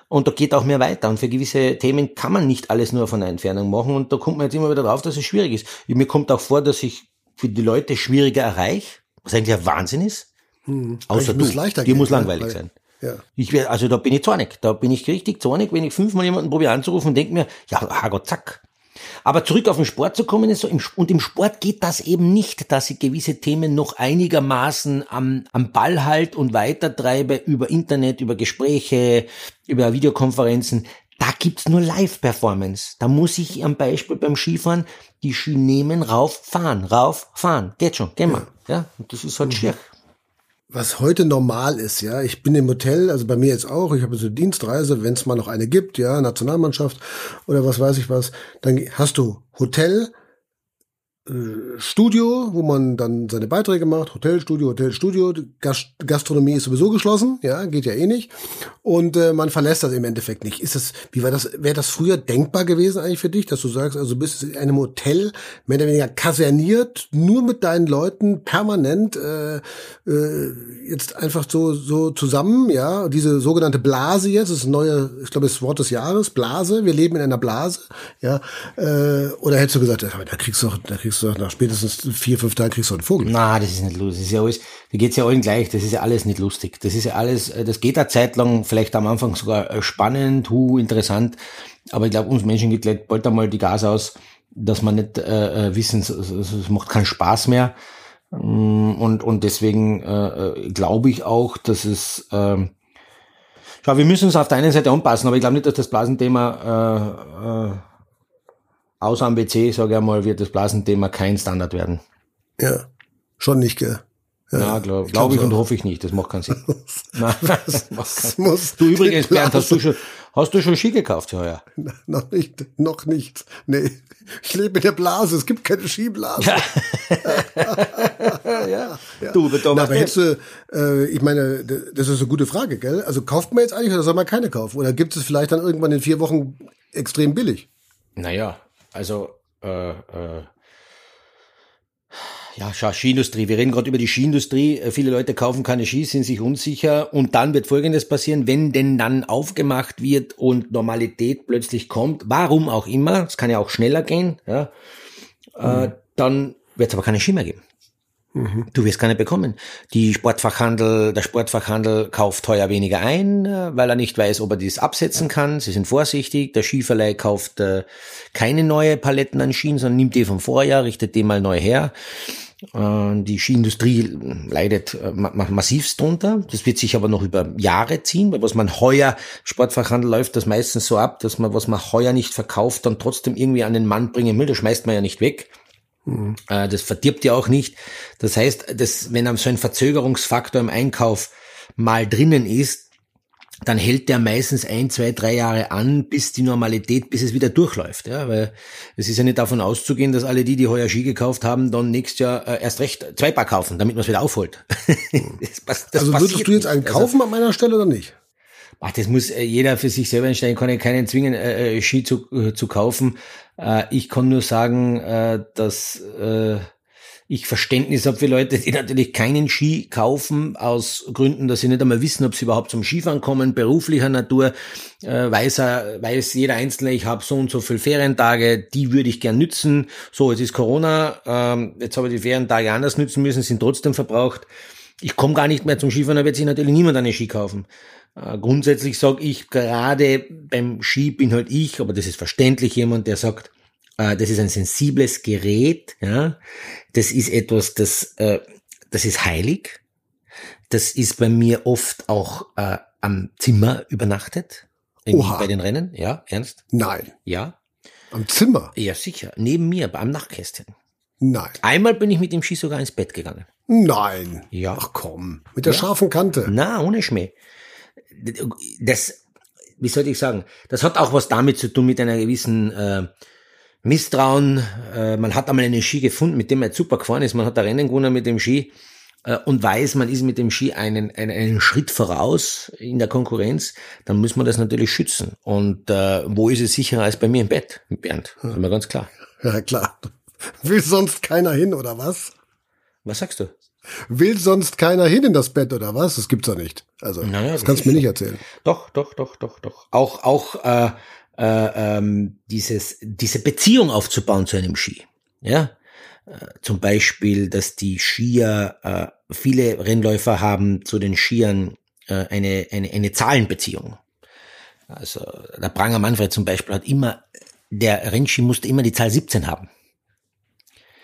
und da geht auch mehr weiter. Und für gewisse Themen kann man nicht alles nur von der Entfernung machen und da kommt man jetzt immer wieder drauf, dass es schwierig ist. Mir kommt auch vor, dass ich für die Leute schwieriger erreiche, was eigentlich ein Wahnsinn ist. Hm. Außer du, dir muss langweilig weil, sein. Ja. Ich wär, also da bin ich zornig. Da bin ich richtig zornig, wenn ich fünfmal jemanden probiere anzurufen und denke mir, ja, Herrgott, zack. Aber zurück auf den Sport zu kommen, ist so, im, und im Sport geht das eben nicht, dass ich gewisse Themen noch einigermaßen am, am Ball halt und weitertreibe über Internet, über Gespräche, über Videokonferenzen. Da gibt's nur Live-Performance. Da muss ich am Beispiel beim Skifahren die Ski nehmen, rauf, fahren, rauf, fahren. Geht schon, gehen wir. Ja, und das ist halt mhm. schier was heute normal ist, ja. Ich bin im Hotel, also bei mir jetzt auch, ich habe so Dienstreise, wenn es mal noch eine gibt, ja, Nationalmannschaft oder was weiß ich was, dann hast du Hotel, Studio, wo man dann seine Beiträge macht, Hotelstudio, Hotelstudio, Gast Gastronomie ist sowieso geschlossen, ja, geht ja eh nicht. Und äh, man verlässt das im Endeffekt nicht. Ist das, wie war das, wäre das früher denkbar gewesen eigentlich für dich, dass du sagst, also du bist in einem Hotel mehr oder weniger kaserniert, nur mit deinen Leuten permanent äh, äh, jetzt einfach so, so zusammen, ja, diese sogenannte Blase jetzt, das ist neue, ich glaube, das Wort des Jahres, Blase, wir leben in einer Blase, ja, äh, oder hättest du gesagt, da kriegst du, da kriegst du nach spätestens vier, fünf Tagen kriegst du einen Vogel. Na, das ist nicht lustig. Das ist ja alles, da geht's ja allen gleich. Das ist ja alles nicht lustig. Das ist ja alles, äh, das geht eine Zeit lang, vielleicht am Anfang sogar äh, spannend, hu, interessant. Aber ich glaube, uns Menschen geht bald einmal die Gas aus, dass man nicht äh, äh wissen, es, es macht keinen Spaß mehr. Mm, und, und deswegen äh, glaube ich auch, dass es äh, Schau, wir müssen uns auf der einen Seite anpassen, aber ich glaube nicht, dass das Blasenthema äh, äh, außer am BC, sage ich einmal, wird das Blasenthema kein Standard werden. Ja, schon nicht, gell? Ja, ja glaube glaub ich und hoffe ich nicht. Das macht keinen Sinn. [laughs] Nein, das [laughs] macht keinen Sinn. Du übrigens, Bernd, hast du schon, hast du schon Ski gekauft heuer? Na, noch nicht, noch nicht. Nee. Ich lebe in der Blase, es gibt keine Skiblase. Ja. [laughs] ja. ja. Du, Na, aber hättest du, äh, ich meine, das ist eine gute Frage, gell? Also kauft man jetzt eigentlich oder soll man keine kaufen? Oder gibt es vielleicht dann irgendwann in vier Wochen extrem billig? Naja, also äh, äh, ja, schau, Skiindustrie. Wir reden gerade über die Skiindustrie. Äh, viele Leute kaufen keine Skis, sind sich unsicher. Und dann wird Folgendes passieren, wenn denn dann aufgemacht wird und Normalität plötzlich kommt, warum auch immer, es kann ja auch schneller gehen, ja, äh, mhm. äh, dann wird es aber keine Ski mehr geben. Mhm. Du wirst keine bekommen. Die Sportfachhandel, der Sportfachhandel kauft teuer weniger ein, äh, weil er nicht weiß, ob er dies absetzen kann. Sie sind vorsichtig. Der Skiverleih kauft äh, keine neue Paletten an Skien, sondern nimmt die vom Vorjahr, richtet die mal neu her. Die Skiindustrie leidet äh, massivst drunter. Das wird sich aber noch über Jahre ziehen, weil was man heuer, Sportfachhandel läuft das meistens so ab, dass man, was man heuer nicht verkauft, dann trotzdem irgendwie an den Mann bringen will. Das schmeißt man ja nicht weg. Mhm. Das verdirbt ja auch nicht. Das heißt, dass, wenn so ein Verzögerungsfaktor im Einkauf mal drinnen ist, dann hält der meistens ein, zwei, drei Jahre an, bis die Normalität, bis es wieder durchläuft. Ja, weil es ist ja nicht davon auszugehen, dass alle die, die heuer Ski gekauft haben, dann nächstes Jahr äh, erst recht zwei Paar kaufen, damit man es wieder aufholt. [laughs] das, das also würdest du jetzt einen also kaufen also, an meiner Stelle oder nicht? Ach, das muss äh, jeder für sich selber entscheiden. Ich kann ja keinen zwingen, äh, Ski zu, äh, zu kaufen. Äh, ich kann nur sagen, äh, dass äh, ich Verständnis habe für Leute, die natürlich keinen Ski kaufen, aus Gründen, dass sie nicht einmal wissen, ob sie überhaupt zum Skifahren kommen, beruflicher Natur, äh, weiß, er, weiß jeder Einzelne, ich habe so und so viele Ferientage, die würde ich gern nützen. So, jetzt ist Corona, ähm, jetzt habe ich die Ferientage anders nützen müssen, sind trotzdem verbraucht. Ich komme gar nicht mehr zum Skifahren, da wird sich natürlich niemand einen Ski kaufen. Äh, grundsätzlich sage ich, gerade beim Ski bin halt ich, aber das ist verständlich jemand, der sagt, äh, das ist ein sensibles Gerät, ja. Das ist etwas, das, äh, das ist heilig. Das ist bei mir oft auch äh, am Zimmer übernachtet. Oha. Bei den Rennen, ja, ernst? Nein. Ja. Am Zimmer? Ja, sicher. Neben mir, beim Nachtkästchen. Nein. Einmal bin ich mit dem Ski sogar ins Bett gegangen. Nein. Ja. Ach komm. Mit der ja. scharfen Kante. Na, ohne Schmäh. Das, wie soll ich sagen, das hat auch was damit zu tun mit einer gewissen äh, Misstrauen. Äh, man hat einmal einen Ski gefunden, mit dem er super gefahren ist. Man hat ein Rennen gewonnen mit dem Ski äh, und weiß, man ist mit dem Ski einen, einen, einen Schritt voraus in der Konkurrenz. Dann muss man das natürlich schützen. Und äh, wo ist es sicherer als bei mir im Bett, Bernd? Ist mir ganz klar. Ja, klar. Will sonst keiner hin, oder was? Was sagst du? Will sonst keiner hin in das Bett oder was? Das gibt's doch nicht. Also naja, das, das kannst du mir nicht erzählen. Doch, doch, doch, doch, doch. Auch auch äh, äh, ähm, dieses, diese Beziehung aufzubauen zu einem Ski. Ja, äh, zum Beispiel, dass die Skier, äh, viele Rennläufer haben zu den Skiern äh, eine, eine, eine Zahlenbeziehung. Also der Pranger Manfred zum Beispiel hat immer, der Rennski musste immer die Zahl 17 haben.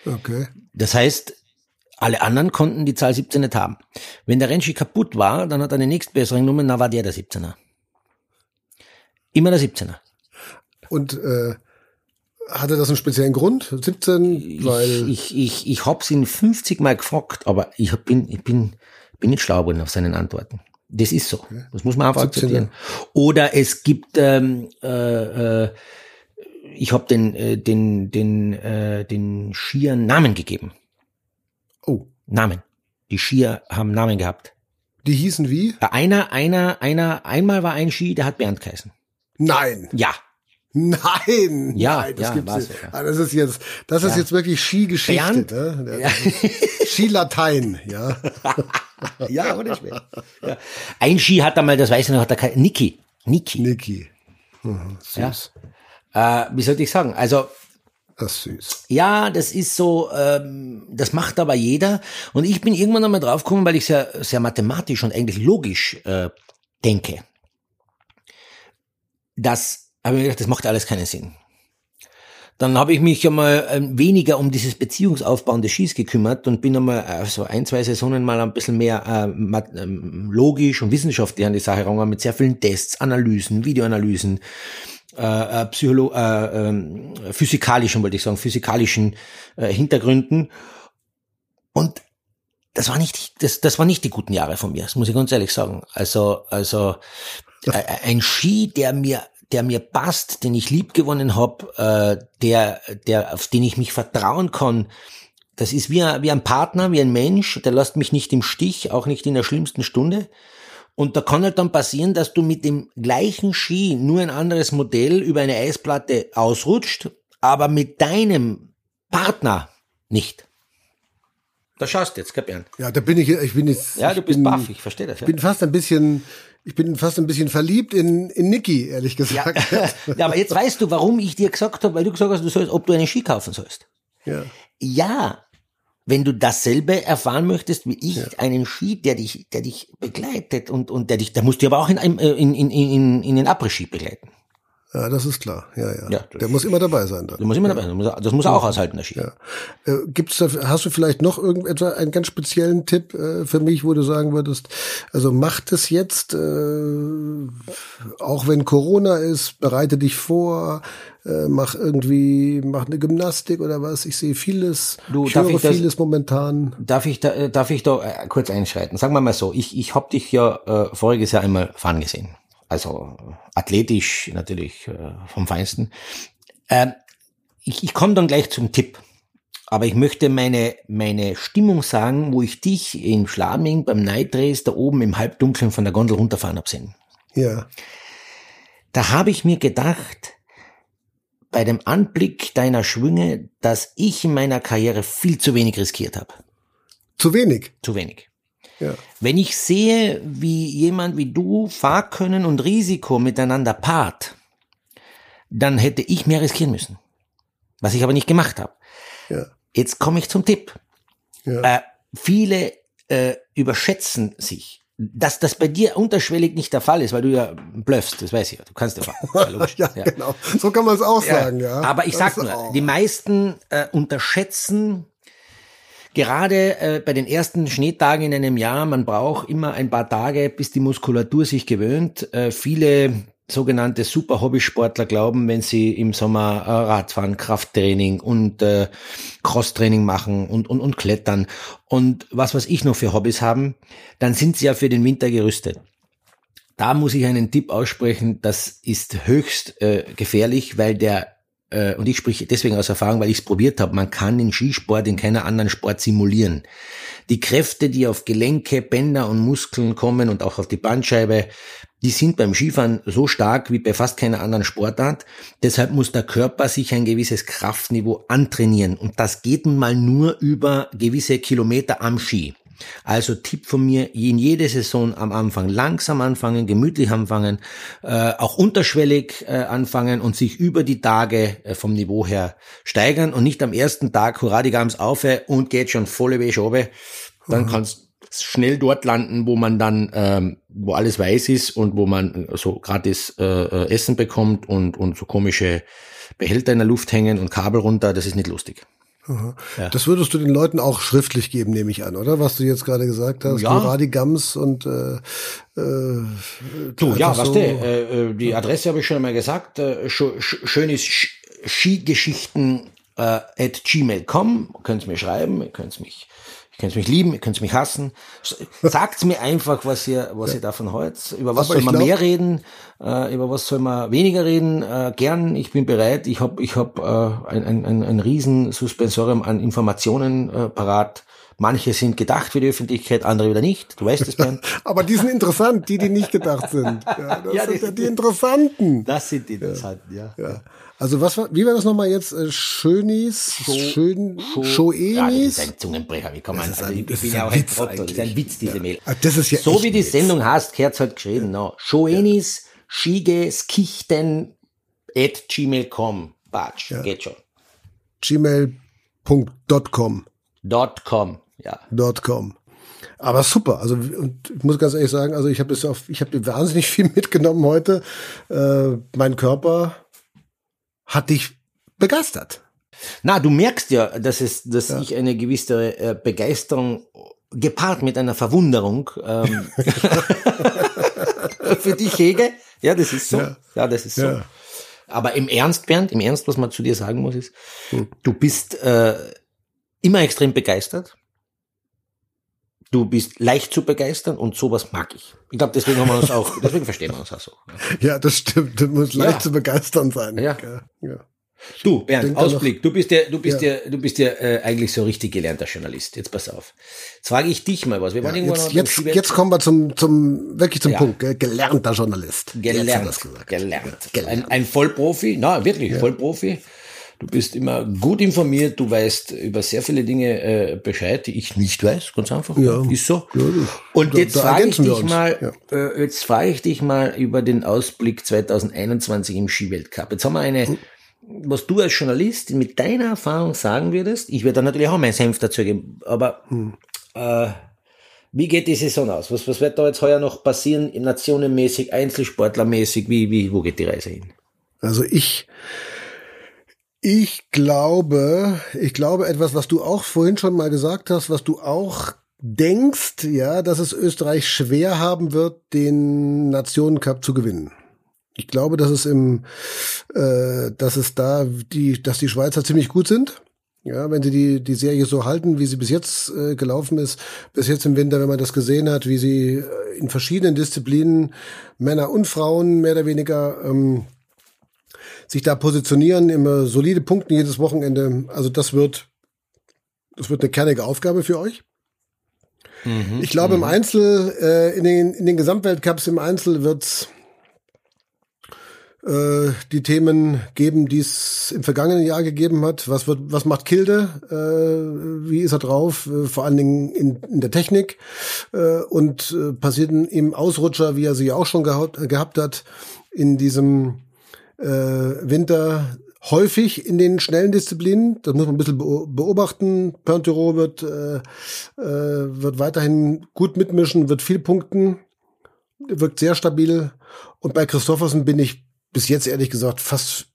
Okay. Das heißt, alle anderen konnten die Zahl 17 nicht haben. Wenn der Rennski kaputt war, dann hat er eine nächstbessere Nummer, na war der der 17er. Immer der 17er. Und äh, hatte das einen speziellen Grund? 17, weil. Ich, ich, ich, ich hab's ihn 50 Mal gefragt, aber ich hab, bin, ich bin, bin nicht schlau geworden auf seinen Antworten. Das ist so. Das muss man einfach akzeptieren. Oder es gibt ähm, äh, äh, ich habe den, äh, den, den, äh, den Skiern Namen gegeben. Namen. Die Skier haben Namen gehabt. Die hießen wie? Äh, Einer, einer, einer, einmal war ein Ski, der hat Bernd geheißen. Nein. Ja. Nein. Ja, Nein, das ja, gibt's nicht. ja. Ah, Das ist jetzt, das ist Ja. jetzt wirklich Skigeschichte, Bernd? ne? Ja. [laughs] Skilatein, ja. [laughs] ja, ohne Schmerz. Ja. Ein Ski hat einmal, das weiß ich noch, hat er Niki. Niki. Niki. Mhm, süß. Äh, wie soll ich sagen? Also, Das ist süß. Ja, das ist so, ähm, das macht aber jeder. Und ich bin irgendwann einmal draufgekommen, weil ich sehr, sehr mathematisch und eigentlich logisch äh, denke. Das habe ich gedacht, das macht alles keinen Sinn. Dann habe ich mich einmal ähm, weniger um dieses Beziehungsaufbauen des Skis gekümmert und bin einmal äh, so ein, zwei Saisonen mal ein bisschen mehr äh, ähm, logisch und wissenschaftlich an die Sache rangegangen, mit sehr vielen Tests, Analysen, Videoanalysen, äh, äh, Psycholo äh, ähm, physikalischen, wollte ich sagen, physikalischen äh, Hintergründen. Und das war nicht, das, das war nicht die guten Jahre von mir, das muss ich ganz ehrlich sagen. Also, also äh, ein Ski, der mir, der mir passt, den ich lieb gewonnen habe, äh, der, der, auf den ich mich vertrauen kann, das ist wie ein, wie ein Partner, wie ein Mensch, der lässt mich nicht im Stich, auch nicht in der schlimmsten Stunde. Und da kann halt dann passieren, dass du mit dem gleichen Ski nur ein anderes Modell über eine Eisplatte ausrutscht, aber mit deinem Partner nicht. Da schaust du jetzt, gell, Bernd? Ja, da bin ich, ich bin jetzt. Ja, du bist bin, baff, ich verstehe das. Ich bin fast ein bisschen, ich bin fast ein bisschen verliebt in, in Niki, ehrlich Ja. gesagt. [laughs] ja, aber jetzt weißt du, warum ich dir gesagt habe, weil du gesagt hast, du sollst, ob du einen Ski kaufen sollst. ja. Ja, wenn du dasselbe erfahren möchtest wie ich, einen Ski, der dich, der dich begleitet und, und der dich, der musst du aber auch in, einem, äh, in, in, in, in den Après-Ski begleiten. Ja, das ist klar. Ja, ja. Ja, der muss immer dabei sein dann. Du musst immer dabei sein. Das muss er auch aushalten, der Ski. Ja. Äh, gibt's da, hast du vielleicht noch irgendetwa einen ganz speziellen Tipp äh, für mich, wo du sagen würdest, also mach das jetzt, äh, auch wenn Corona ist, bereite dich vor, äh, mach irgendwie, mach eine Gymnastik oder was. Ich sehe vieles, Du, ich höre ich das- vieles momentan. Darf ich da, äh, darf ich da äh, kurz einschreiten? Sagen wir mal so, ich, ich habe dich ja äh, voriges Jahr einmal fahren gesehen. Also athletisch natürlich äh, vom Feinsten. Ähm, ich ich komme dann gleich zum Tipp. Aber ich möchte meine, meine Stimmung sagen, wo ich dich in Schladming beim Night Race da oben im Halbdunkeln von der Gondel runterfahren hab sehen. Ja, Da habe ich mir gedacht, bei dem Anblick deiner Schwünge, dass ich in meiner Karriere viel zu wenig riskiert habe. zu wenig. Zu wenig. Ja, Wenn ich sehe, wie jemand wie du Fahrkönnen und Risiko miteinander paart, dann hätte ich mehr riskieren müssen. Was ich aber nicht gemacht habe. ja, Jetzt komme ich zum Tipp. ja. Äh, viele äh, überschätzen sich. Dass das bei dir unterschwellig nicht der Fall ist, weil du ja bluffst, das weiß ich ja. Du kannst ja fahren. Ja, [laughs] ja, genau. So kann man es auch sagen, ja. Aber ich Das sag nur, auch- die meisten äh, unterschätzen gerade äh, bei den ersten Schneetagen in einem Jahr, man braucht immer ein paar Tage, bis die Muskulatur sich gewöhnt. Äh, viele sogenannte Super-Hobbysportler glauben, wenn sie im Sommer äh, Radfahren, Krafttraining und äh, Crosstraining machen und, und, und Klettern und was weiß ich noch für Hobbys haben, dann sind sie ja für den Winter gerüstet. Da muss ich einen Tipp aussprechen, das ist höchst äh, gefährlich, weil der, äh, und ich spreche deswegen aus Erfahrung, weil ich es probiert habe, man kann den Skisport in keiner anderen Sport simulieren. Die Kräfte, die auf Gelenke, Bänder und Muskeln kommen und auch auf die Bandscheibe, die sind beim Skifahren so stark wie bei fast keiner anderen Sportart. Deshalb muss der Körper sich ein gewisses Kraftniveau antrainieren. Und das geht nun mal nur über gewisse Kilometer am Ski. Also Tipp von mir, in jede Saison am Anfang langsam anfangen, gemütlich anfangen, äh, auch unterschwellig äh, anfangen und sich über die Tage äh, vom Niveau her steigern und nicht am ersten Tag, hurra, die Gams auf und geht schon volle oben. Dann kannst schnell dort landen, wo man dann, ähm, wo alles weiß ist und wo man so gratis äh, äh, Essen bekommt und, und so komische Behälter in der Luft hängen und Kabel runter, das ist nicht lustig. Das würdest du den Leuten auch schriftlich geben, nehme ich an, oder? Was du jetzt gerade gesagt hast. Ja. Hurra, die Gams und äh, äh, Du, ja, was so- der, äh, äh, die Adresse habe ich schon einmal gesagt. Äh, sch sch schön ist Sch Skigeschichten äh, at gmail.com. Könnt mir schreiben, ihr könnt mich Ihr könnt mich lieben, ihr könnt mich hassen. Sagt mir einfach, was ihr, was ja. ihr davon haltet. Über was Aber soll man glaub- mehr reden? Äh, über was soll man weniger reden? Äh, gern, ich bin bereit. Ich habe ich hab, äh, ein, ein, ein, ein riesen Suspensorium an Informationen äh, parat. Manche sind gedacht für die Öffentlichkeit, andere wieder nicht. Du weißt es, Bernd. [laughs] Aber die sind interessant, die, die nicht gedacht sind. Ja, das Ja, sind die- ja die interessanten. Das sind die interessanten, ja. Ja. Also was war, wie war das nochmal jetzt? Äh, Schönis, Schön, Ja, Schoenis? ein Zungenbrecher. Wie kann man, Das ist also ein- ich das bin ist ja auch ein Witz Trottel. Das ist ein. Witz, diese Ja. Mail. Ah, das ist ja so wie die. Sendung heißt, gehört halt geschrieben. No. Schoenis, Schige, Skichten, at gmail.com. Batsch, geht schon. gmail.com. Dot com, ja. .com. Aber super. Also und ich muss ganz ehrlich sagen, also ich habe das auf, ich habe wahnsinnig viel [laughs] mitgenommen heute. Äh, mein Körper hat dich begeistert. Na, du merkst ja, dass es, dass ich eine gewisse äh, Begeisterung gepaart mit einer Verwunderung ähm, [laughs] für dich hege. Ja, das ist so. Ja, Ja. das ist so. Ja. Aber im Ernst, Bernd, im Ernst, was man zu dir sagen muss, ist, du bist äh, immer extrem begeistert. Du bist leicht zu begeistern und sowas mag ich. Ich glaube, deswegen haben wir uns auch, deswegen verstehen wir uns auch so. [laughs] Ja, das stimmt. Das muss Ja. leicht zu begeistern sein. Ja. ja. Du, Bernd, Denk Ausblick. Du bist ja, du bist ja, Ja. du bist ja äh, eigentlich so richtig gelernter Journalist. Jetzt pass auf. Jetzt frage ich dich mal was. Wir waren irgendwann Jetzt, jetzt, jetzt kommen wir zum, zum wirklich zum Ja. Punkt. Gell? Gelernter Journalist. Gelernt, gelernt. Gelernt. Ein, ein Vollprofi, na wirklich Vollprofi. Du bist immer gut informiert, du weißt über sehr viele Dinge äh, Bescheid, die ich nicht weiß, ganz einfach. Ja. Ist so. Ja, Und da- jetzt frage ich dich mal, äh, jetzt frage ich dich mal über den Ausblick 2021 im Skiweltcup. Jetzt haben wir eine, Hm. was du als Journalist mit deiner Erfahrung sagen würdest, ich werde da natürlich auch meinen Senf dazu geben, aber Hm. äh, wie geht die Saison aus? Was, was wird da jetzt heuer noch passieren, nationenmäßig, einzelsportlermäßig? Wie, wie, wo geht die Reise hin? Also ich, ich glaube, ich glaube etwas, was du auch vorhin schon mal gesagt hast, was du auch denkst, ja, dass es Österreich schwer haben wird, den Nationencup zu gewinnen. Ich glaube, dass es im, äh, dass es da die, dass die Schweizer ziemlich gut sind. Ja, wenn sie die, die Serie so halten, wie sie bis jetzt äh, gelaufen ist, bis jetzt im Winter, wenn man das gesehen hat, wie sie äh, in verschiedenen Disziplinen, Männer und Frauen mehr oder weniger ähm, sich da positionieren, immer solide Punkten jedes Wochenende. Also das wird, das wird eine kernige Aufgabe für euch. Ich glaube, im Einzel, äh, in den, in den Gesamtweltcups im Einzel wird's äh, die Themen geben, die es im vergangenen Jahr gegeben hat. Was wird, was macht Kilde? Äh, wie ist er drauf? Äh, vor allen Dingen in, in der Technik. Äh, und äh, passierten ihm Ausrutscher, wie er sie auch schon gehabt, gehabt hat, in diesem äh, Winter häufig in den schnellen Disziplinen. Das muss man ein bisschen beo- beobachten. Pointero wird, äh, äh, wird weiterhin gut mitmischen, wird viel punkten, wirkt sehr stabil. Und bei Christoffersen bin ich bis jetzt ehrlich gesagt fast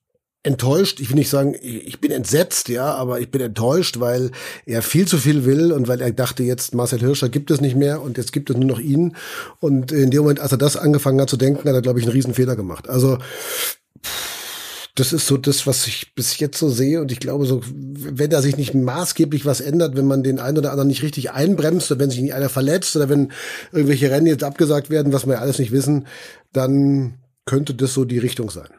enttäuscht. Ich will nicht sagen, ich bin entsetzt, ja, aber ich bin enttäuscht, weil er viel zu viel will und weil er dachte, jetzt Marcel Hirscher gibt es nicht mehr und jetzt gibt es nur noch ihn. Und in dem Moment, als er das angefangen hat zu denken, hat er, glaube ich, einen riesen Fehler gemacht. Also das ist so das, was ich bis jetzt so sehe. Und ich glaube, so, wenn da sich nicht maßgeblich was ändert, wenn man den einen oder anderen nicht richtig einbremst oder wenn sich nicht einer verletzt oder wenn irgendwelche Rennen jetzt abgesagt werden, was wir ja alles nicht wissen, dann könnte das so die Richtung sein.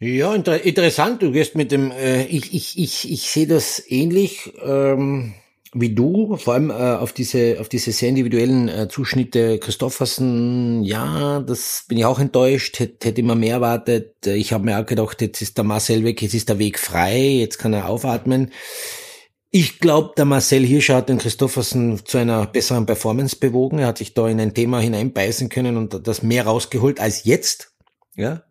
Ja, inter interessant. Du gehst mit dem, äh, ich, ich, ich, ich sehe das ähnlich ähm, wie du, vor allem äh, auf diese, auf diese sehr individuellen äh, Zuschnitte Christoffersen. Ja, das bin ich auch enttäuscht. Hätte hätte immer mehr erwartet. Äh, Ich habe mir auch gedacht, jetzt ist der Marcel weg, jetzt ist der Weg frei, jetzt kann er aufatmen. Ich glaube, der Marcel Hirscher hat den Christoffersen zu einer besseren Performance bewogen. Er hat sich da in ein Thema hineinbeißen können und das mehr rausgeholt als jetzt. Ja,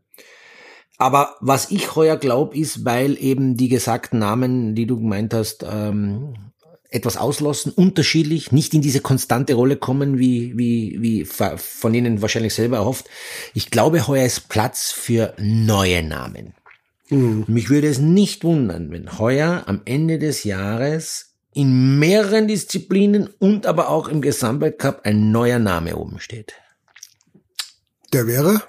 aber was ich heuer glaube, ist, weil eben die gesagten Namen, die du gemeint hast, ähm, etwas auslassen, unterschiedlich, nicht in diese konstante Rolle kommen, wie, wie, wie von ihnen wahrscheinlich selber erhofft. Ich glaube, heuer ist Platz für neue Namen. Mich würde es nicht wundern, wenn heuer am Ende des Jahres in mehreren Disziplinen und aber auch im Gesamtweltcup ein neuer Name oben steht. Der wäre?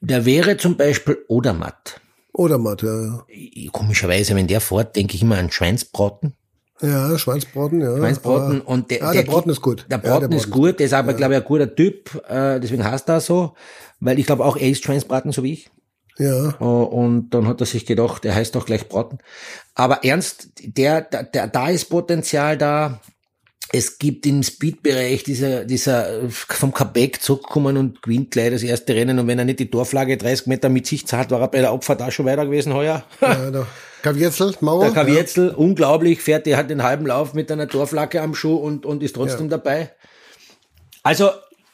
Der wäre zum Beispiel Odermatt. Oder Matt, ja. Komischerweise, wenn der fährt, denke ich immer an Schweinsbraten. Ja, Schweinsbraten, ja. Schweinsbraten und der, ja, der, der Braten ist gut. Der Braten, ja, der Braten ist gut, der ist aber, ja. glaube ich, ein guter Typ, äh, deswegen heißt er so, weil ich glaube auch, er ist Schweinsbraten, so wie ich. Ja. Äh, und dann hat er sich gedacht, er heißt doch gleich Braten. Aber ernst, der, der, da ist Potenzial da. Es gibt im Speed-Bereich dieser, dieser vom Quebec zurückkommen und gewinnt gleich das erste Rennen. Und wenn er nicht die Torflagge 30 Meter mit sich zahlt, war er bei der Abfahrt auch schon weiter gewesen heuer. Ja, [laughs] da. Kavietzel, Mauer. Der Kavietzel, ja. unglaublich, fährt, der hat den halben Lauf mit einer Torflagge am Schuh und, und ist trotzdem ja. dabei. Also,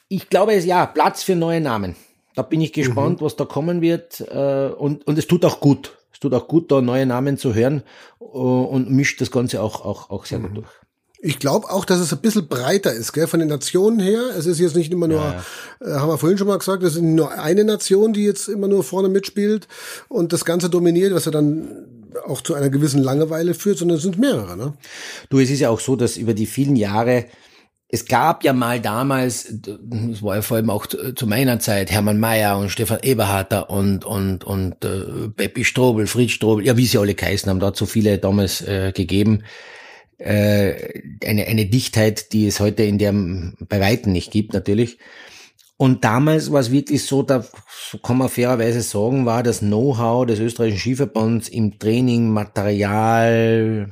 ich glaube, es ja, Platz für neue Namen. Da bin ich gespannt, mhm. was da kommen wird. Äh, und, und es tut auch gut. Es tut auch gut, da neue Namen zu hören äh, und mischt das Ganze auch, auch, auch sehr mhm. gut durch. Ich glaube auch, dass es ein bisschen breiter ist, gell, von den Nationen her. Es ist jetzt nicht immer nur, ja, ja. Äh, haben wir vorhin schon mal gesagt, es ist nur eine Nation, die jetzt immer nur vorne mitspielt und das Ganze dominiert, was ja dann auch zu einer gewissen Langeweile führt, sondern es sind mehrere. Ne? Du, es ist ja auch so, dass über die vielen Jahre es gab ja mal damals, das war ja vor allem auch zu meiner Zeit, Hermann Mayer und Stefan Eberharter und, und, und äh, Peppi Strobel, Fritz Strobel, ja, wie sie alle geheißen haben, da hat so viele damals äh, gegeben. Äh, eine, eine Dichtheit, die es heute in der bei Weitem nicht gibt, natürlich. Und damals war es wirklich so, da kann man fairerweise sagen, war das Know-how des österreichischen Skiverbands im Training, Material,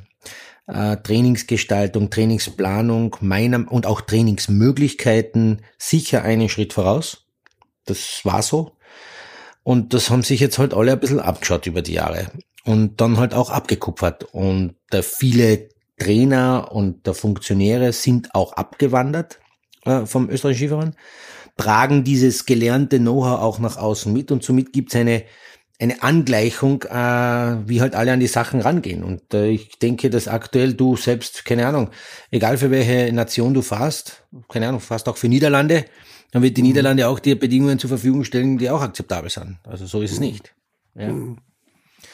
äh, Trainingsgestaltung, Trainingsplanung meiner und auch Trainingsmöglichkeiten sicher einen Schritt voraus. Das war so. Und das haben sich jetzt halt alle ein bisschen abgeschaut über die Jahre und dann halt auch abgekupfert. Und äh, viele Trainer und der Funktionäre sind auch abgewandert äh, vom österreichischen Skiverband, tragen dieses gelernte Know-how auch nach außen mit und somit gibt es eine eine Angleichung, äh, wie halt alle an die Sachen rangehen. Und äh, ich denke, dass aktuell du selbst, keine Ahnung, egal für welche Nation du fährst, keine Ahnung, fährst auch für Niederlande, dann wird die mhm. Niederlande auch dir Bedingungen zur Verfügung stellen, die auch akzeptabel sind. Also so ist es nicht. Ja.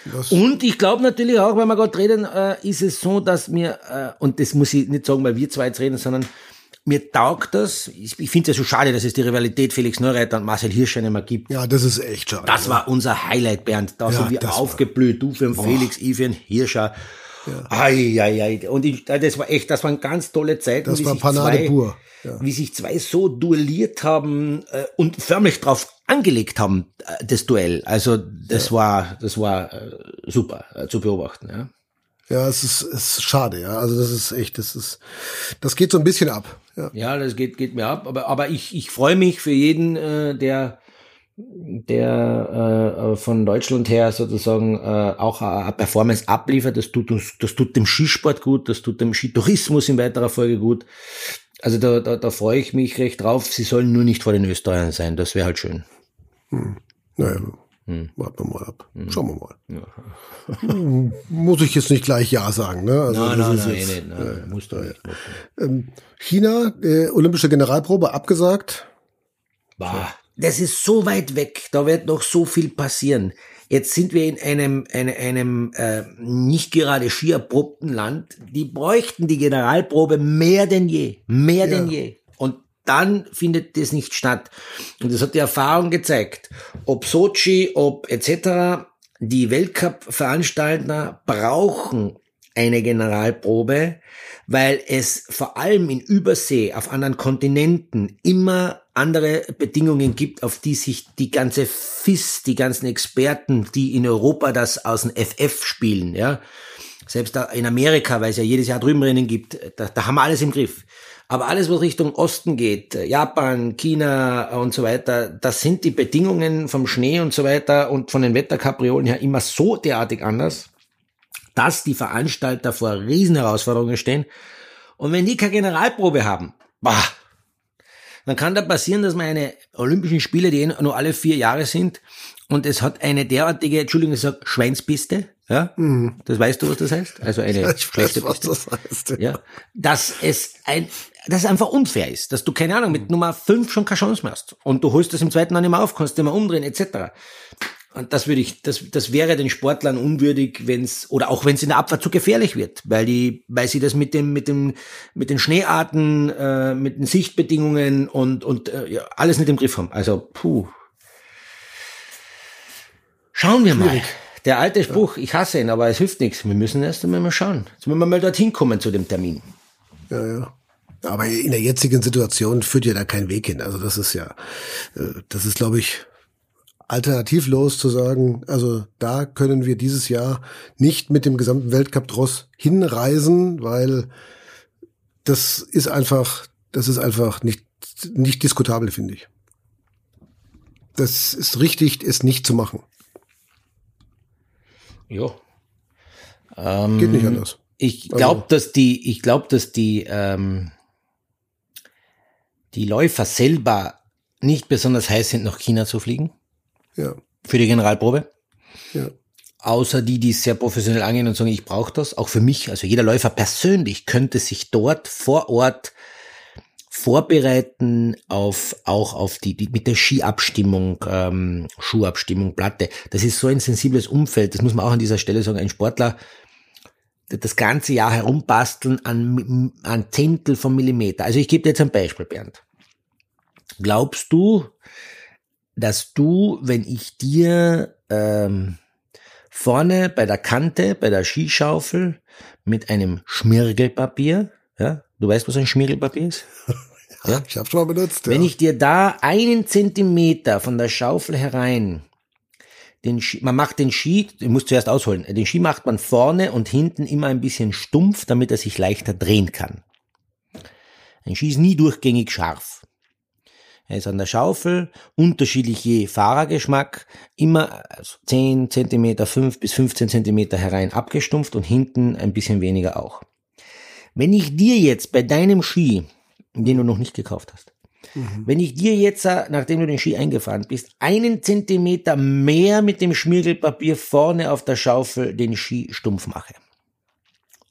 Mhm. und ich glaube natürlich auch, wenn wir gerade reden, äh, ist es so, dass mir, äh, und das muss ich nicht sagen, weil wir zwei jetzt reden, sondern mir taugt das. Ich, ich finde es ja so schade, dass es die Rivalität Felix Neureiter und Marcel Hirsch nicht mehr gibt. Ja, das ist echt schade. Das war unser Highlight, Bernd. Da ja, sind wir aufgeblüht. Du für den Felix, ich für den Hirscher. Ja. Ai, ai, ai. Und ich, das war echt, das waren ganz tolle Zeiten. Das war Panade zwei, pur. Ja. Wie sich zwei so duelliert haben äh, und förmlich drauf angelegt haben, äh, das Duell. Also das ja. war, das war äh, super äh, zu beobachten. Ja. Ja, es ist, es ist schade, ja. Also das ist echt, das ist, das geht so ein bisschen ab. Ja, ja das geht, geht mir ab. Aber, aber ich, ich freue mich für jeden, äh, der, der äh, von Deutschland her sozusagen äh, auch eine Performance abliefert. Das tut uns, das tut dem Skisport gut, das tut dem Skitourismus in weiterer Folge gut. Also da, da, da freue ich mich recht drauf. Sie sollen nur nicht vor den Österreichern sein. Das wäre halt schön. Hm. Naja, hm. Warten wir mal ab. Hm. Schauen wir mal. Ja. Muss ich jetzt nicht gleich Ja sagen, ne? Also nein, nein, nein, jetzt, nein, nein, äh, musst du nicht. Ähm, China, äh, Olympische Generalprobe abgesagt. Bah, das ist so weit weg. Da wird noch so viel passieren. Jetzt sind wir in einem, einem, einem äh, nicht gerade skierprobten Land. Die bräuchten die Generalprobe mehr denn je. Mehr ja. denn je dann findet das nicht statt. Und das hat die Erfahrung gezeigt. Ob Sochi, ob etc., die Weltcup-Veranstalter brauchen eine Generalprobe, weil es vor allem in Übersee, auf anderen Kontinenten immer andere Bedingungen gibt, auf die sich die ganze FIS, die ganzen Experten, die in Europa das aus dem FF spielen, ja, selbst in Amerika, weil es ja jedes Jahr drüben Rennen gibt, da, da haben wir alles im Griff. Aber alles, was Richtung Osten geht, Japan, China und so weiter, das sind die Bedingungen vom Schnee und so weiter und von den Wetterkapriolen her immer so derartig anders, dass die Veranstalter vor Riesenherausforderungen stehen. Und wenn die keine Generalprobe haben, bah, dann kann da passieren, dass man eine Olympischen Spiele, die eh nur alle vier Jahre sind, und es hat eine derartige, Entschuldigung, ich sag Schweinspiste, ja, mhm. das weißt du, was das heißt? Also eine [laughs] ich schlechte weiß, Piste. was das heißt. Ja. ja, dass es ein dass es einfach unfair ist, dass du, keine Ahnung, mit Nummer 5 schon keine Chance mehr hast. Und du holst das im zweiten Mal nicht mehr auf, kannst immer umdrehen, etc. Und das würde ich, das, das wäre den Sportlern unwürdig, wenn's oder auch wenn es in der Abfahrt zu gefährlich wird, weil die, weil sie das mit dem, mit dem, mit den Schneearten, äh, mit den Sichtbedingungen und und äh, ja, alles nicht im Griff haben. Also puh. Schauen wir Schwierig. mal. der alte Spruch, ich hasse ihn, aber es hilft nichts. Wir müssen erst einmal mal schauen. Jetzt müssen wir mal dorthin kommen zu dem Termin. Ja, ja. Aber in der jetzigen Situation führt ja da kein Weg hin. Also das ist ja, äh, das ist, glaube ich, alternativlos zu sagen, also da können wir dieses Jahr nicht mit dem gesamten Weltcup Dross hinreisen, weil das ist einfach, das ist einfach nicht, nicht diskutabel, finde ich. Das ist richtig, es nicht zu machen. Ja. Ähm, Geht nicht anders. Ich glaube, also. dass die, ich glaube, dass die, ähm, die Läufer selber nicht besonders heiß sind, nach China zu fliegen. Ja. Für die Generalprobe. Ja. Außer die, die es sehr professionell angehen und sagen, ich brauche das. Auch für mich, also jeder Läufer persönlich könnte sich dort vor Ort vorbereiten auf auch auf die, die mit der Skiabstimmung, ähm, Schuhabstimmung, Platte. Das ist so ein sensibles Umfeld. Das muss man auch an dieser Stelle sagen. Ein Sportler das ganze Jahr herumbasteln an, an Zehntel von Millimeter. Also ich gebe dir jetzt ein Beispiel, Bernd. Glaubst du, dass du, wenn ich dir ähm, vorne bei der Kante, bei der Skischaufel mit einem Schmirgelpapier, ja, du weißt, was ein Schmirgelpapier ist? [laughs] ja, ich habe schon mal benutzt. Wenn ich dir da einen Zentimeter von der Schaufel herein den Ski, man macht den Ski, ich muss zuerst ausholen, den Ski macht man vorne und hinten immer ein bisschen stumpf, damit er sich leichter drehen kann. Ein Ski ist nie durchgängig scharf. Er ist an der Schaufel, unterschiedlich je Fahrergeschmack, immer 10 cm, 5 bis 15 cm herein abgestumpft und hinten ein bisschen weniger auch. Wenn ich dir jetzt bei deinem Ski, den du noch nicht gekauft hast, Mhm. Wenn ich dir jetzt, äh, nachdem du den Ski eingefahren bist, einen Zentimeter mehr mit dem Schmirgelpapier vorne auf der Schaufel den Ski stumpf mache,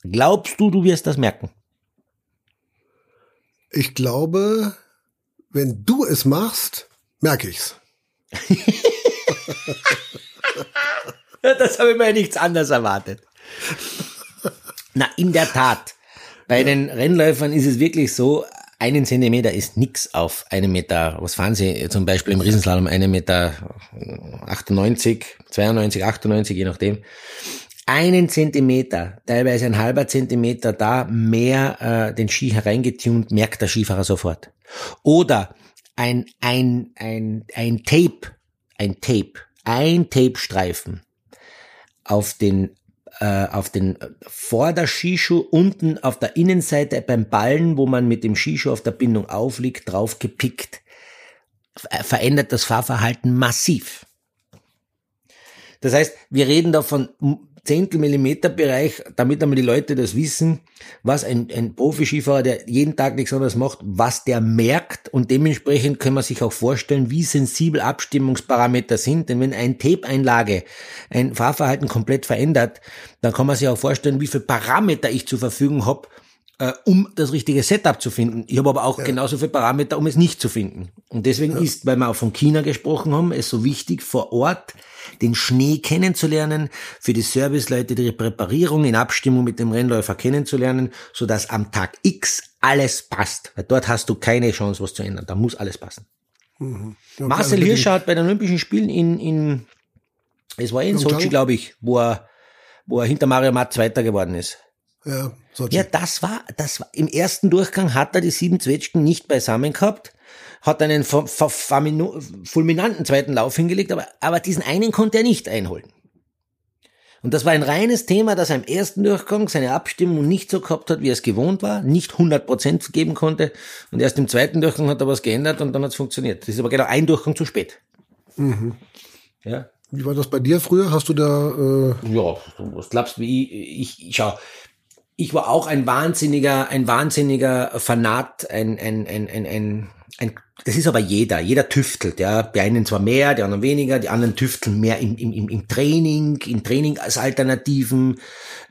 glaubst du, du wirst das merken? Ich glaube, wenn du es machst, merke ich's. [laughs] das habe ich mir nichts anderes erwartet. Na, in der Tat. Bei den Rennläufern ist es wirklich so, einen Zentimeter ist nix auf einem Meter, was fahren Sie zum Beispiel im Riesenslalom, einen Meter 98, 92, 98, je nachdem. Einen Zentimeter, teilweise ein halber Zentimeter da mehr äh, den Ski hereingetunt, merkt der Skifahrer sofort. Oder ein, ein, ein, ein Tape, ein Tape, ein Tape-Streifen auf den äh, auf den Vorderskischuh unten auf der Innenseite beim Ballen, wo man mit dem Skischuh auf der Bindung aufliegt, drauf gepickt, verändert das Fahrverhalten massiv. Das heißt, wir reden da von Zehntel Millimeter Bereich, damit einmal die Leute das wissen, was ein, ein Profi-Skifahrer, der jeden Tag nichts anderes macht, was der merkt und dementsprechend können wir sich auch vorstellen, wie sensibel Abstimmungsparameter sind, denn wenn ein Tape-Einlage ein Fahrverhalten komplett verändert, dann kann man sich auch vorstellen, wie viele Parameter ich zur Verfügung habe, äh, um das richtige Setup zu finden. Ich habe aber auch ja. genauso viele Parameter, um es nicht zu finden. Und deswegen ja. ist, weil wir auch von China gesprochen haben, es so wichtig, vor Ort den Schnee kennenzulernen, für die Serviceleute die Präparierung in Abstimmung mit dem Rennläufer kennenzulernen, so dass am Tag X alles passt. Weil dort hast du keine Chance, was zu ändern. Da muss alles passen. Mhm. Ja, Marcel Hirscher hat bei den Olympischen Spielen in, in es war in Sochi, glaube ich, wo er, wo er hinter Mario Matt Zweiter geworden ist. Ja, Sochi. Ja, das war, das war, im ersten Durchgang hat er die sieben Zwetschgen nicht beisammen gehabt hat einen fulminanten zweiten Lauf hingelegt, aber, aber diesen einen konnte er nicht einholen. Und das war ein reines Thema, dass er im ersten Durchgang seine Abstimmung nicht so gehabt hat, wie er es gewohnt war, nicht 100% geben konnte. Und erst im zweiten Durchgang hat er was geändert und dann hat es funktioniert. Das ist aber genau ein Durchgang zu spät. Mhm. Ja. Wie war das bei dir früher? Hast du da... Äh ja, was glaubst du, wie ich, ich schau, ich war auch ein wahnsinniger, ein wahnsinniger Fanat, ein, ein, ein, ein, ein ein, das ist aber jeder, jeder tüftelt, ja. Die einen zwar mehr, die anderen weniger, die anderen tüfteln mehr im, im, im Training, in Training als Alternativen,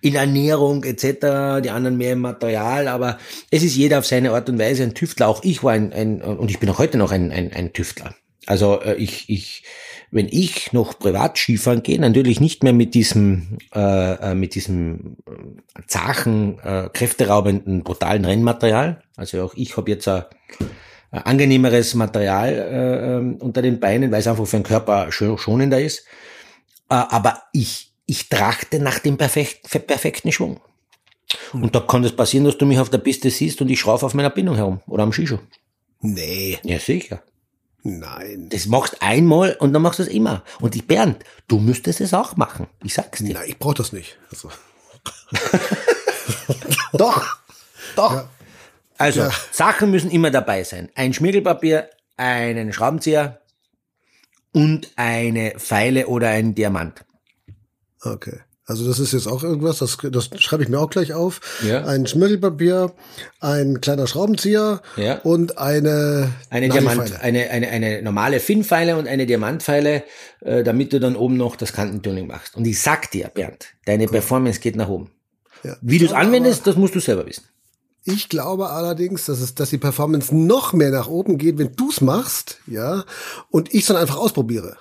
in Ernährung etc., die anderen mehr im Material, aber es ist jeder auf seine Art und Weise ein Tüftler. Auch ich war ein, ein und ich bin auch heute noch ein, ein, ein Tüftler. Also äh, ich, ich, wenn ich noch privat Skifahren gehe, natürlich nicht mehr mit diesem, äh, äh mit diesem äh, zachen, äh, kräfteraubenden, brutalen Rennmaterial. Also auch ich habe jetzt ein äh, angenehmeres Material äh, ähm, unter den Beinen, weil es einfach für den Körper schonender ist. Äh, aber ich ich trachte nach dem perfekt, perfekten Schwung. Und da kann es das passieren, dass du mich auf der Piste siehst und ich schraube auf meiner Bindung herum oder am Skischuh. Nee. Ja, sicher. Nein. Das machst einmal und dann machst du es immer. Und ich, Bernd, du müsstest es auch machen. Ich sag's dir. Nein, ich brauche das nicht. Also, [laughs] [laughs] Doch, doch. Ja. Also, Ja. Sachen müssen immer dabei sein. Ein Schmirgelpapier, einen Schraubenzieher und eine Pfeile oder ein Diamant. okay. Also das ist jetzt auch irgendwas, das, das schreibe ich mir auch gleich auf. Ja. Ein Schmirgelpapier, ein kleiner Schraubenzieher Ja. und eine Eine. Diamant, eine, eine, eine normale Finnpfeile und eine Diamantpfeile, äh, damit du dann oben noch das Kantentuning machst. Und ich sag dir, Bernd, deine Performance geht nach oben. Ja. Wie du es anwendest, das musst du selber wissen. Ich glaube allerdings, dass es, dass die Performance noch mehr nach oben geht, wenn du's machst, ja, und ich dann einfach ausprobiere.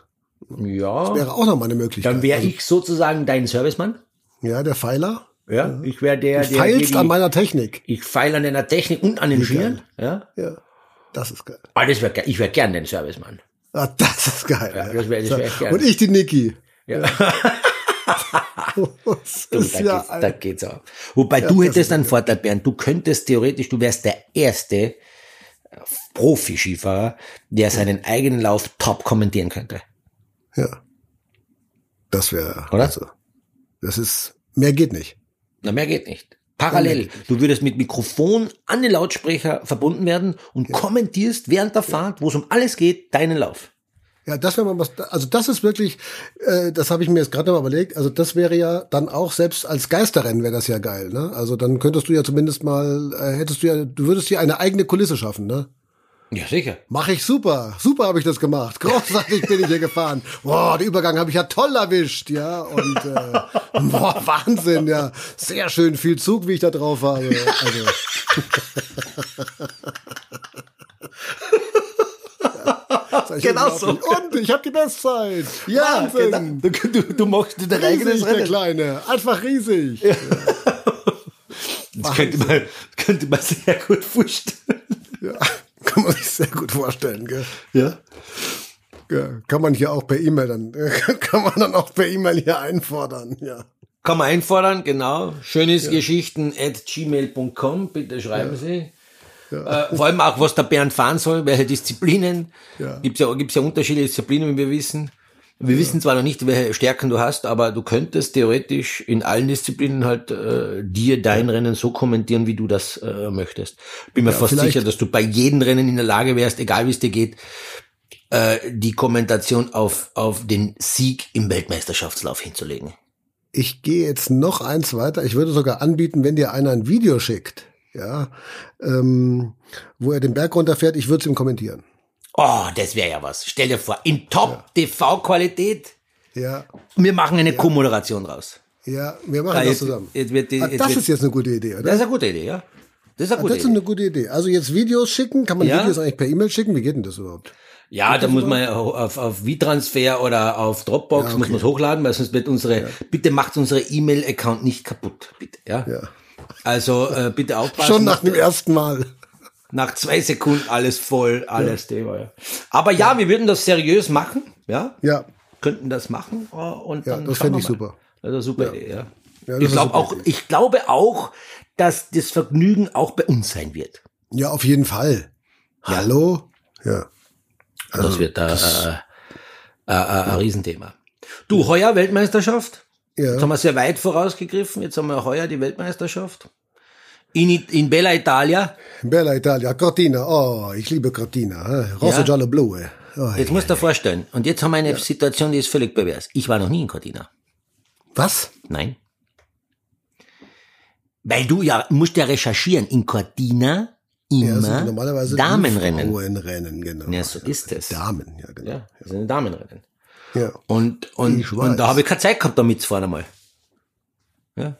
Ja. Wäre auch nochmal eine Möglichkeit. Dann wäre ich sozusagen dein Servicemann. Ja, der Pfeiler. Ja. Ich wäre der, Du der. feilst die- an meiner Technik. ich feile an deiner Technik und an den Schienen. Ja. Ja, das ist geil. Aber das wär, ich wäre gern dein Servicemann. Ah, das ist geil. Ja, das wär- das wär echt geil. Und ich die Niki. Ja. [laughs] [laughs] Das Du, da, ja geht's, da geht's auch. Wobei du das hättest einen Vorteil, Bernd. Du könntest theoretisch, du wärst der erste äh, Profi-Skifahrer, der seinen eigenen Lauf top kommentieren könnte. ja. Das wäre, Oder? also, das ist, mehr geht nicht. Na, mehr geht nicht. Parallel. Du würdest mit Mikrofon an den Lautsprecher verbunden werden und kommentierst während der Fahrt, wo es um alles geht, deinen Lauf. Ja, das wäre mal was, also das ist wirklich, äh, das habe ich mir jetzt gerade mal überlegt, also das wäre ja dann auch, selbst als Geisterrennen wäre das ja geil, ne? Also dann könntest du ja zumindest mal, äh, hättest du ja, du würdest dir eine eigene Kulisse schaffen, ne? Ja, sicher. Mache ich super, super habe ich das gemacht, [laughs] großartig bin ich hier gefahren. Boah, den Übergang habe ich ja toll erwischt, ja, und äh, [laughs] boah, Wahnsinn, ja, sehr schön viel Zug, wie ich da drauf habe. Also, [laughs] [laughs] Genau so. Und ich habe die Bestzeit. [laughs] Wahnsinn. Du, du, du machst dein eigenes Riesig, der Rennen. Kleine. Einfach riesig. Das könnte man, könnte man sehr gut vorstellen. Ja. [laughs] Kann man sich sehr gut vorstellen, gell? Ja. Ja, kann man hier auch per E-Mail dann, kann man dann auch per E-Mail hier einfordern, ja. Kann man einfordern, genau. Schönesgeschichten at gmail.com, bitte schreiben Sie. Äh, vor allem auch, was der Bernd fahren soll, welche Disziplinen. Ja. Gibt's ja, gibt's ja unterschiedliche Disziplinen, wie wir wissen. Wir wissen zwar noch nicht, welche Stärken du hast, aber du könntest theoretisch in allen Disziplinen halt äh, dir dein Rennen so kommentieren, wie du das äh, möchtest. Bin mir fast vielleicht- sicher, dass du bei jedem Rennen in der Lage wärst, egal wie es dir geht, äh, die Kommentation auf, auf den Sieg im Weltmeisterschaftslauf hinzulegen. Ich gehe jetzt noch eins weiter. Ich würde sogar anbieten, wenn dir einer ein Video schickt, ja, ähm, wo er den Berg runterfährt, ich würde es ihm kommentieren. Oh, das wäre ja was. Stell dir vor, in Top-TV-Qualität, Ja, wir machen eine Co-Moderation raus. ja, wir machen Ah, das jetzt- zusammen. jetzt wird die- ah, das ist jetzt eine gute Idee, oder? Das ist eine gute Idee, ja. Das ist eine Ah, gute das ist Idee. eine gute Idee. Also jetzt Videos schicken, kann man Ja. Videos eigentlich per E-Mail schicken? Wie geht denn das überhaupt? Ja, da muss man auf, auf V-Transfer oder auf Dropbox Ja, okay. muss man es hochladen, weil sonst wird unsere, bitte macht unsere E-Mail-Account nicht kaputt, bitte, ja. Ja. Also, äh, bitte aufpassen. Schon nach dem ersten Mal. nach zwei Sekunden alles voll, alles Thema, ja. Aber ja, wir würden das seriös machen, ja. Ja, Könnten das machen, äh, und Ja, dann das fände ich mal. super. Das ist eine super Idee, ja. Ja, das ich glaube auch, Idee. ich glaube auch, dass das Vergnügen auch bei uns sein wird. ja, auf jeden Fall. Hallo? Ja. das wird da, äh, äh, äh, ein Riesenthema. Du, heuer Weltmeisterschaft. Jetzt Ja. haben wir sehr weit vorausgegriffen. Jetzt haben wir heuer die Weltmeisterschaft. In, in Bella Italia. Bella Italia, Cortina. Oh, ich liebe Cortina. Rosso Ja. Giallo Blue. Oh, Jetzt musst du dir vorstellen. Und jetzt haben wir eine Situation, die ist völlig pervers. Ich war noch nie in Cortina. was? Nein. Weil du ja, musst ja recherchieren. In Cortina Ja, immer sind normalerweise Damenrennen. Frauenrennen, genau. Ja, so ist es. Damen, ja, genau. Ja, das sind Damenrennen. Ja. Und, und, und da habe ich keine Zeit gehabt, da mitzufahren einmal. Ja.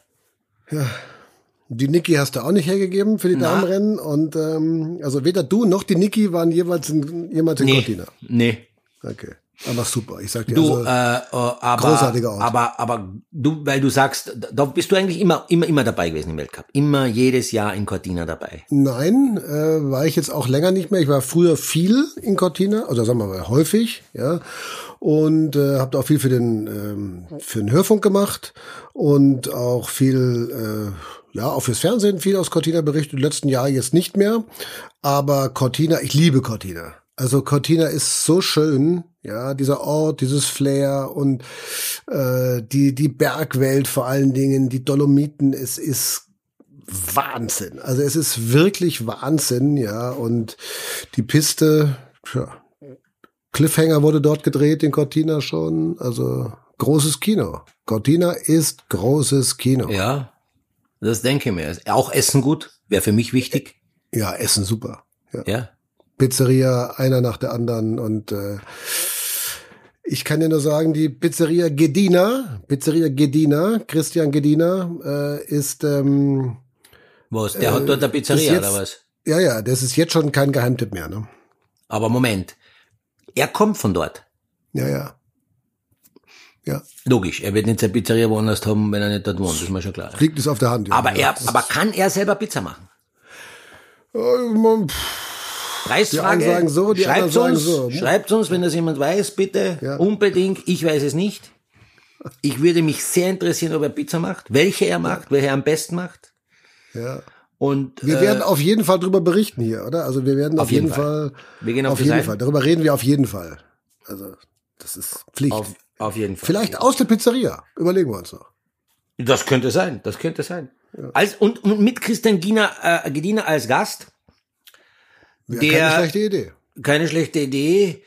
Die Niki hast du auch nicht hergegeben für die Damenrennen und ähm, also weder du noch die Niki waren jeweils in, jemals in Nee. Cortina. Nee. Okay. Aber super, ich sag dir. Du, also, äh, äh, aber, großartiger Ort. aber, aber du, weil du sagst, da bist du eigentlich immer, immer, immer dabei gewesen im Weltcup. Immer jedes Jahr in Cortina dabei. Nein, äh, war ich jetzt auch länger nicht mehr. Ich war früher viel in Cortina, also sagen wir mal häufig, ja. Und äh, habe auch viel für den ähm, für den Hörfunk gemacht und auch viel äh, ja auch fürs Fernsehen viel aus Cortina berichtet. Im letzten Jahr jetzt nicht mehr, aber Cortina, ich liebe Cortina. Also Cortina ist so schön, ja, dieser Ort, dieses Flair und äh, die die Bergwelt vor allen Dingen, die Dolomiten, es ist Wahnsinn. Also es ist wirklich Wahnsinn, ja. Und die Piste, ja, Cliffhanger wurde dort gedreht in Cortina schon. Also großes Kino. Cortina ist großes Kino. Ja, Ja, das denke ich mir. Auch Essen gut, wäre für mich wichtig. Essen super. Ja. Ja. Pizzeria, einer nach der anderen und äh, ich kann dir nur sagen, die Pizzeria Gedina, Pizzeria Gedina, Christian Gedina, äh, ist ähm, Was? Der hat dort eine Pizzeria Äh, jetzt- oder was? ja ja, das ist jetzt schon kein Geheimtipp mehr, ne? Aber Moment. Er kommt von dort. Ja, ja. Ja, Logisch. Er wird nicht seine Pizzeria woanders haben, wenn er nicht dort wohnt. Das ist mir schon klar. liegt es auf der Hand. Ja. Aber er, aber kann er selber Pizza machen? Äh, man- pff, Preisfrage. Die einen sagen so, die schreibt anderen uns, sagen so. Schreibt uns, wenn das jemand weiß, bitte. Ja. Unbedingt. Ich weiß es nicht. Ich würde mich sehr interessieren, ob er Pizza macht, welche er macht, welche er am besten macht. Ja. Und Wir äh, werden auf jeden Fall drüber berichten hier, oder? Also wir werden auf, jeden jeden Fall, Wir gehen auf auf jeden Seite. Fall. Darüber reden wir auf jeden Fall. Also das ist Pflicht. auf, auf jeden Fall. Vielleicht aus der Pizzeria. Überlegen wir uns noch. Das könnte sein, das könnte sein. Als, und, und mit Christian Gina, äh, Gedina als Gast, Der- keine schlechte Idee. keine schlechte Idee.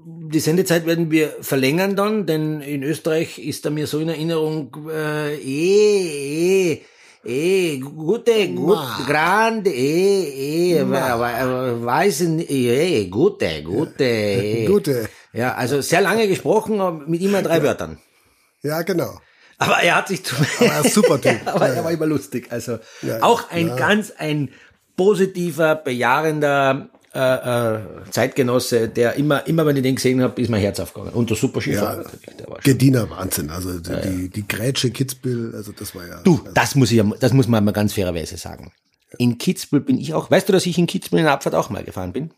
Die Sendezeit werden wir verlängern dann, denn in Österreich ist da mir so in Erinnerung, äh, eh, eh, eh, gute, gut, Ma. grande, eh, eh, wa- wa- weiß nicht, eh, gute, gute, eh. [laughs] Gute. Ja, also sehr lange gesprochen, aber mit immer drei Wörtern. Ja, genau. Aber er hat sich zu er ist super [laughs] Typ. ja, aber Ja, er ja. war immer lustig. Also Ja, auch ein ja. ganz ein positiver, bejahender äh, äh, Zeitgenosse, der immer, immer wenn ich den gesehen habe, ist mein Herz aufgegangen. Und der super Skifahrer Ja. natürlich. Der war schon. Gediener Wahnsinn. Also die, die, die Grätsche Kitzbühel, also das war ja. Du, das muss ich, ja- das muss man mal ganz fairerweise sagen. In Kitzbühel bin ich auch. Weißt du, dass ich in Kitzbühel in der Abfahrt auch mal gefahren bin?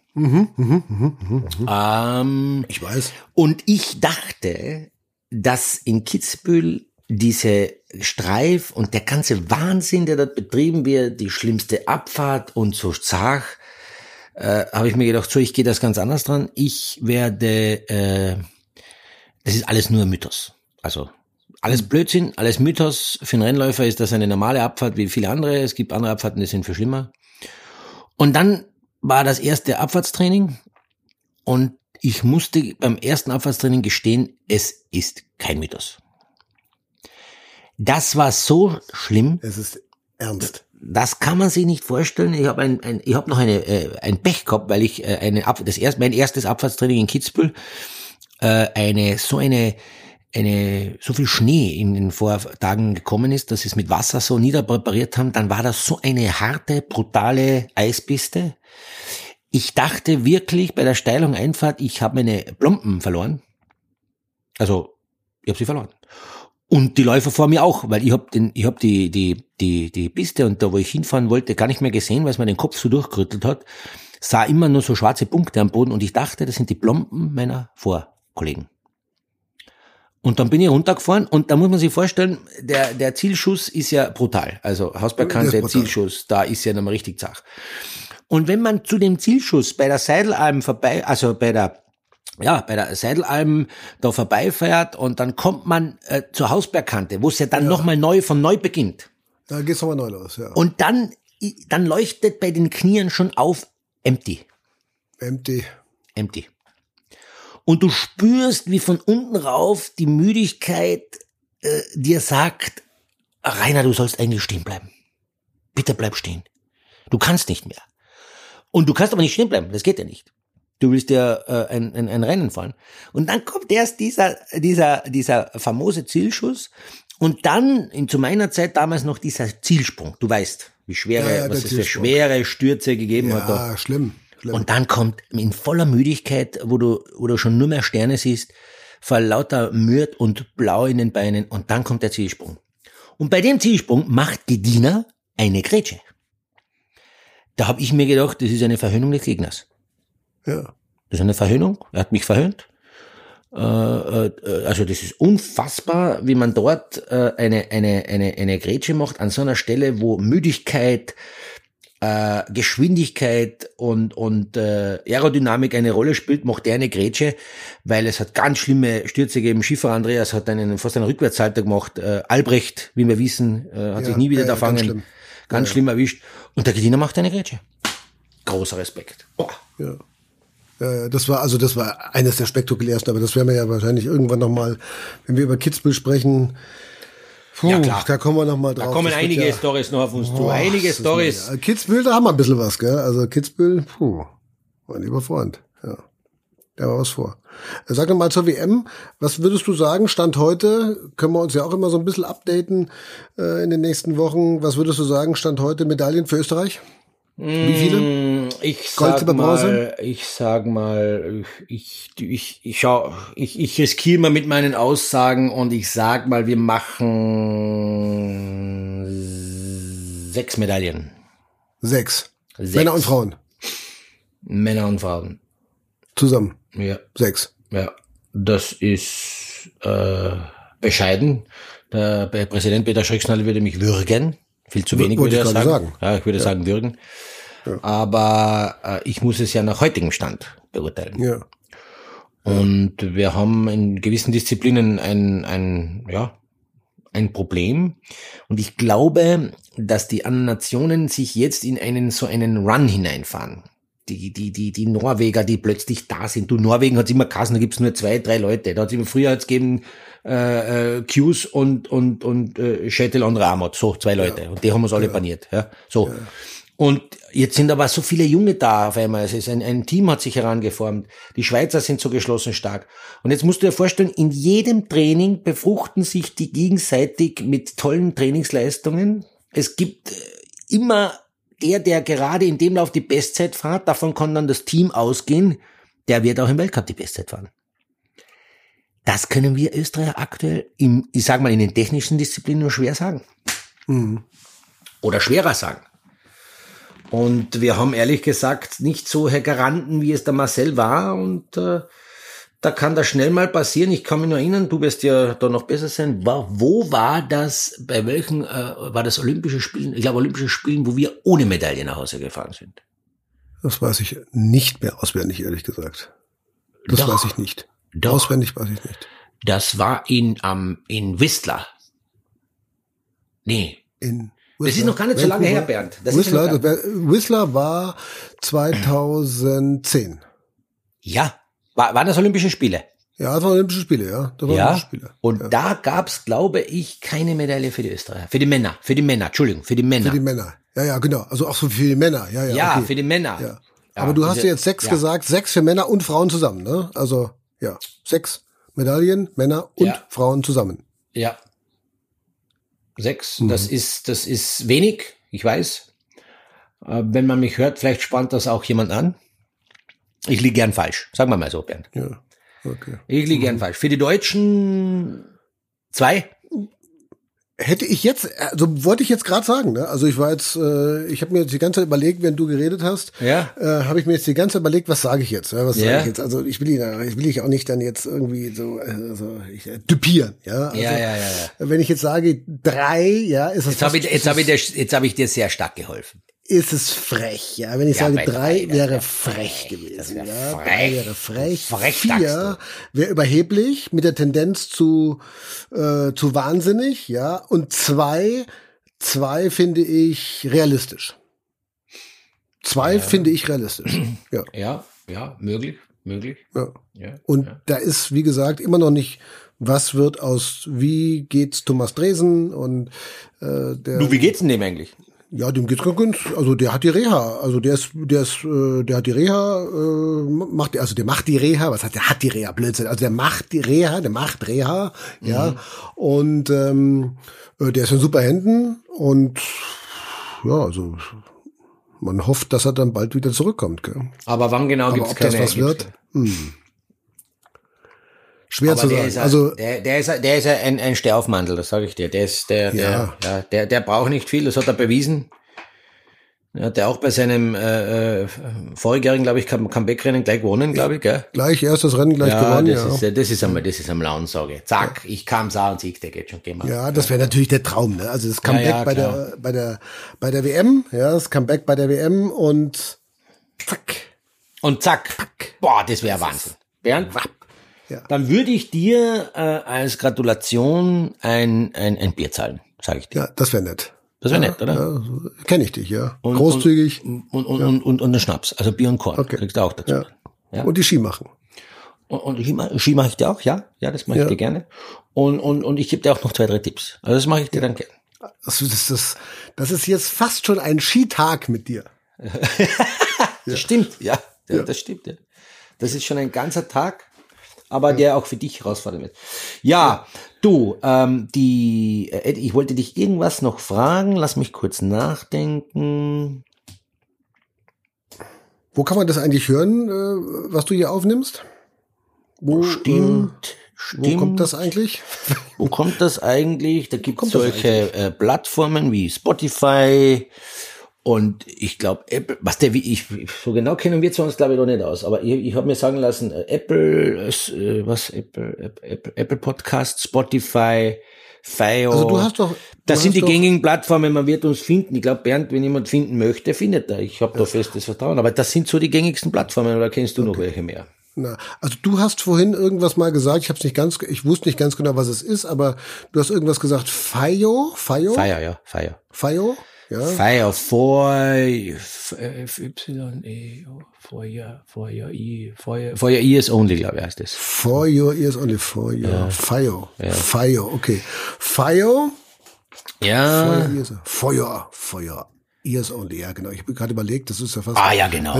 Ähm, Ich weiß. Und ich dachte, dass in Kitzbühel diese Streif und der ganze Wahnsinn, der dort betrieben wird, die schlimmste Abfahrt und so zach, äh, habe ich mir gedacht, so, ich gehe das ganz anders dran. Ich werde, äh, das ist alles nur Mythos. Also alles Blödsinn, alles Mythos. Für einen Rennläufer ist das eine normale Abfahrt wie viele andere. Es gibt andere Abfahrten, die sind viel schlimmer. Und dann war das erste Abfahrtstraining und ich musste beim ersten Abfahrtstraining gestehen, es ist kein Mythos. Das war so schlimm, Es ist ernst. das kann man sich nicht vorstellen. Ich habe ein, ein, ich habe noch eine, äh, ein Pech gehabt, weil ich äh, eine Ab das erst, mein erstes Abfahrtstraining in Kitzbühel äh, eine so eine eine so viel Schnee in den Vortagen gekommen ist, dass sie es mit Wasser so niederpräpariert haben, dann war das so eine harte, brutale Eispiste. Ich dachte wirklich bei der Steilung Einfahrt, ich habe meine Plomben verloren. Also, ich habe sie verloren. Und die Läufer vor mir auch, weil ich habe den, ich habe die die die die Piste und da wo ich hinfahren wollte, gar nicht mehr gesehen, weil es mir den Kopf so durchgerüttelt hat. Sah immer nur so schwarze Punkte am Boden und ich dachte, das sind die Plomben meiner Vorkollegen. Und dann bin ich runtergefahren und da muss man sich vorstellen, der, der Zielschuss ist ja brutal. Also Hausbergkante. Zielschuss, da ist ja nochmal richtig Zach. Und wenn man zu dem Zielschuss bei der Seidelalm vorbei, also bei der, ja, bei der Seidelalm da vorbeifährt und dann kommt man äh, zur Hausbergkante, wo es ja dann noch nochmal neu von neu beginnt. Da geht's nochmal neu los, ja. Und dann, dann leuchtet bei den Knien schon auf empty. Empty. empty. Und du spürst, wie von unten rauf die Müdigkeit äh, dir sagt, Rainer, du sollst eigentlich stehen bleiben. Bitte bleib stehen. Du kannst nicht mehr. Und du kannst aber nicht stehen bleiben, das geht ja nicht. Du willst ja äh, ein, ein, ein Rennen fahren. Und dann kommt erst dieser, dieser, dieser famose Zielschuss und dann, in, zu meiner Zeit damals noch dieser Zielsprung. Du weißt, wie schwere, Ja, ja, was es für schwere Stürze gegeben hat. Da. Ja, schlimm. Schlimm. Und dann kommt in voller Müdigkeit, wo du, wo du schon nur mehr Sterne siehst, vor lauter Mürd und Blau in den Beinen und dann kommt der Zielsprung. Und bei dem Zielsprung macht Gediener eine Grätsche. Da habe ich mir gedacht, das ist eine Verhöhnung des Gegners. Ja. Das ist eine Verhöhnung. Er hat mich verhöhnt. Äh, äh, also das ist unfassbar, wie man dort äh, eine, eine, eine, eine Grätsche macht an so einer Stelle, wo Müdigkeit, äh, Geschwindigkeit und, und äh, Aerodynamik eine Rolle spielt, macht er eine Grätsche, weil es hat ganz schlimme Stürze gegeben. Schiffer Andreas hat einen fast einen Rückwärtshalter gemacht. Äh, Albrecht, wie wir wissen, äh, hat Ja, sich nie wieder ja, da ja, ganz fangen. schlimm. Ganz schlimm erwischt. Und der Gediener macht eine Grätsche. Großer Respekt. Boah. Ja. Ja, das war also das war eines der spektakulärsten, aber das werden wir ja wahrscheinlich irgendwann noch mal, wenn wir über Kitzbühel sprechen. Puh, Ja, klar. da kommen wir noch mal drauf. Da kommen Das einige ja, Stories noch auf uns zu. Boah, Einige Stories. mega. Kitzbühel, da haben wir ein bisschen was, gell? Also Kitzbühel, puh, mein lieber Freund, ja. Da war was vor. Äh, Sag doch mal zur WM, was würdest du sagen, Stand heute, können wir uns ja auch immer so ein bisschen updaten äh, in den nächsten Wochen, was würdest du sagen, Stand heute Medaillen für Österreich? Wie viele? Mm, Ich Gold, sag mal, ich sag mal, ich, ich, ich schau, ich, ich riskiere mal mit meinen Aussagen und ich sag mal, wir machen sechs Medaillen. Sechs. Sechs. Männer und Frauen. Männer und Frauen. Zusammen. Ja, Sechs. ja. Das ist äh, bescheiden. Der Präsident Peter Schricksnall würde mich würgen. Viel zu wenig Wollte würde ich sagen. sagen. Ja, ich würde sagen würgen. Aber äh, ich muss es ja nach heutigem Stand beurteilen. Ja. Und wir haben in gewissen Disziplinen ein, ein, ja, ein Problem. Und ich glaube, dass die anderen Nationen sich jetzt in einen, so einen Run hineinfahren. Die, die, die, die Norweger, die plötzlich da sind. Du, Norwegen hat immer Kassen, da gibt's nur zwei, drei Leute. Da hat immer früher hat's gegeben, äh, äh, Q's und, und, und äh, Schetel und Ramot. So, zwei Leute. Und die haben uns alle baniert. Ja, so. Und jetzt sind aber so viele Junge da auf einmal. Es ist ein, ein Team hat sich herangeformt. Die Schweizer sind so geschlossen stark. Und jetzt musst du dir vorstellen, in jedem Training befruchten sich die gegenseitig mit tollen Trainingsleistungen. Es gibt äh, immer der, der gerade in dem Lauf die Bestzeit fährt, davon kann dann das Team ausgehen, der wird auch im Weltcup die Bestzeit fahren. Das können wir Österreicher aktuell im, ich sag mal, in den technischen Disziplinen nur schwer sagen. Oder schwerer sagen. Und wir haben ehrlich gesagt nicht so Garanten, wie es der Marcel war. Und äh, da kann das schnell mal passieren. Ich kann mich nur erinnern, du wirst ja da noch besser sein. War, wo war das, bei welchen, äh, war das Olympische Spielen, ich glaube Olympische Spielen, wo wir ohne Medaille nach Hause gefahren sind? Das weiß ich nicht mehr auswendig, ehrlich gesagt. Das Doch. weiß ich nicht. Doch. Auswendig weiß ich nicht. Das war in, ähm, in Whistler. Nee, In Das ist noch gar nicht so lange her, Bernd. Das ist Whistler, wär- Whistler war 2010. ja, war, waren das Olympische Spiele? Ja, das waren Olympische Spiele, ja. Das waren Ja, Olympische Spiele. und ja. da gab's, glaube ich, keine Medaille für die Österreicher. Für die Männer, für die Männer, Entschuldigung, für die Männer. Für die Männer. Ja, ja, genau. Also auch so für die Männer. Ja, ja. ja, okay. für die Männer. Ja. Aber du hast diese- ja jetzt sechs gesagt, sechs für Männer und Frauen zusammen, ne? Also, ja, sechs Medaillen, Männer und Ja. Frauen zusammen. Ja. Sechs, Mhm. das ist, das ist wenig, ich weiß. Äh, Wenn man mich hört, vielleicht spannt das auch jemand an. Ich liege gern falsch. Sagen wir mal so, Bernd. Ja, okay. Ich liege Mhm. gern falsch. Für die Deutschen zwei. Hätte ich jetzt, also wollte ich jetzt gerade sagen, ne? Also ich war jetzt, äh, ich habe mir jetzt die ganze Zeit überlegt, wenn du geredet hast, Ja. äh, habe ich mir jetzt die ganze Zeit überlegt, was sage ich jetzt? Ja, was Ja. sage ich jetzt? Also ich will ihn, ich will ich auch nicht dann jetzt irgendwie so, äh, so ich, äh, düpieren, ja. Also, Ja, ja, ja, ja. Wenn ich jetzt sage drei, ja, ist es Jetzt habe ich, jetzt habe ich, dir, jetzt habe ich dir sehr stark geholfen. Ist es frech, ja. Wenn ich Ja, sage drei, drei, wäre wär frech frech, gewesen. das wär ja, frech. Drei wäre frech. Frech, Vier wäre überheblich mit der Tendenz zu äh, zu wahnsinnig, ja. Und zwei, zwei finde ich realistisch. Zwei finde ich realistisch. [clears throat] Ja, Ja, ja, möglich, möglich. ja. Ja. Und ja. da ist, wie gesagt, immer noch nicht, was wird aus, wie geht's Thomas Dresen und äh, der. Du, wie geht's denn dem eigentlich? Ja, dem geht's ganz gut. Also der hat die Reha. Also der ist, der ist, äh, der hat die Reha, äh, macht, also der macht die Reha. Was heißt, der hat die Reha? Blödsinn. Also der macht die Reha, der macht Reha, ja. Und ähm, äh, der ist in super Händen und ja, also man hofft, dass er dann bald wieder zurückkommt. Gell? Aber wann genau Aber gibt's ob das keine was wird, hm. Schwer Aber zu der sagen. ein, Also der, der ist, ein- der ist ein, ein Stehaufmantel, das sage ich dir. Der ist, der, der, Ja. ja. der, der braucht nicht viel, das hat er bewiesen. Er hat ja auch bei seinem äh, äh, vorjährigen, glaube ich, Come- Comeback-Rennen gleich gewonnen, glaube ich, gell? gleich erstes Rennen gleich Ja, gewonnen. das, Ja. ist, äh, das ist einmal, das ist einmal Ansage. Zack, ich kam sah und sieg, der geht schon gemacht. Ja, das wäre natürlich der Traum, ne? Also das Comeback ja, bei der bei der bei der WM, ja, das Comeback bei der WM und zack. Und zack, boah, das wäre Wahnsinn. Bernd, Ja. dann würde ich dir äh, als Gratulation ein, ein, ein Bier zahlen, sage ich dir. Ja, das wäre nett. Das wäre nett, oder? Ja, kenne ich dich, ja. Großzügig Und, und, und, und, und, und einen Schnaps, also Bier und Korn, Okay. kriegst du auch dazu. Ja. Ja. und die Ski machen. Und, und Ski, Ski mache ich dir auch, ja, ja, das mache ich Ja. dir gerne. Und, und, und ich gebe dir auch noch zwei, drei Tipps. Also das mache ich dir dann gerne. Das, das, das, das ist jetzt fast schon ein Skitag mit dir. [laughs] Das stimmt, ja, ja, das stimmt. Ja. Das ist schon ein ganzer Tag, aber der auch für dich herausfordernd wird. Ja, du, ähm, die, äh, ich wollte dich irgendwas noch fragen. Lass mich kurz nachdenken. Wo kann man das eigentlich hören, äh, was du hier aufnimmst? Wo, Stimmt, Äh, stimmt. wo kommt das eigentlich? Wo kommt das eigentlich? Da gibt es solche äh, Plattformen wie Spotify und ich glaube Apple, was der wie ich so genau kennen wir zwar uns glaube ich noch nicht aus, aber ich, ich habe mir sagen lassen, äh, Apple, äh, was Apple, Apple, Apple, Podcast, Spotify, Fio. Also du hast doch- Das sind die gängigen Plattformen, man wird uns finden. Ich glaube, Bernd, wenn jemand finden möchte, findet er. Ich habe da festes Vertrauen. Aber das sind so die gängigsten Plattformen, oder kennst du noch welche mehr? Na, also du hast vorhin irgendwas mal gesagt, ich habe nicht ganz, ich wusste nicht ganz genau, was es ist, aber du hast irgendwas gesagt, Fio, Fio, Fire, ja, Fire. Fio, ja. Fire for F, Y your E for your, for your ears only, glaube ich, heißt es. For your ears only, for your, Fio, Fio, okay. Fio, for Ja. your ears, for your, for your ears only, ja genau. Ich habe gerade überlegt, das ist ja fast. Ah ja, genau.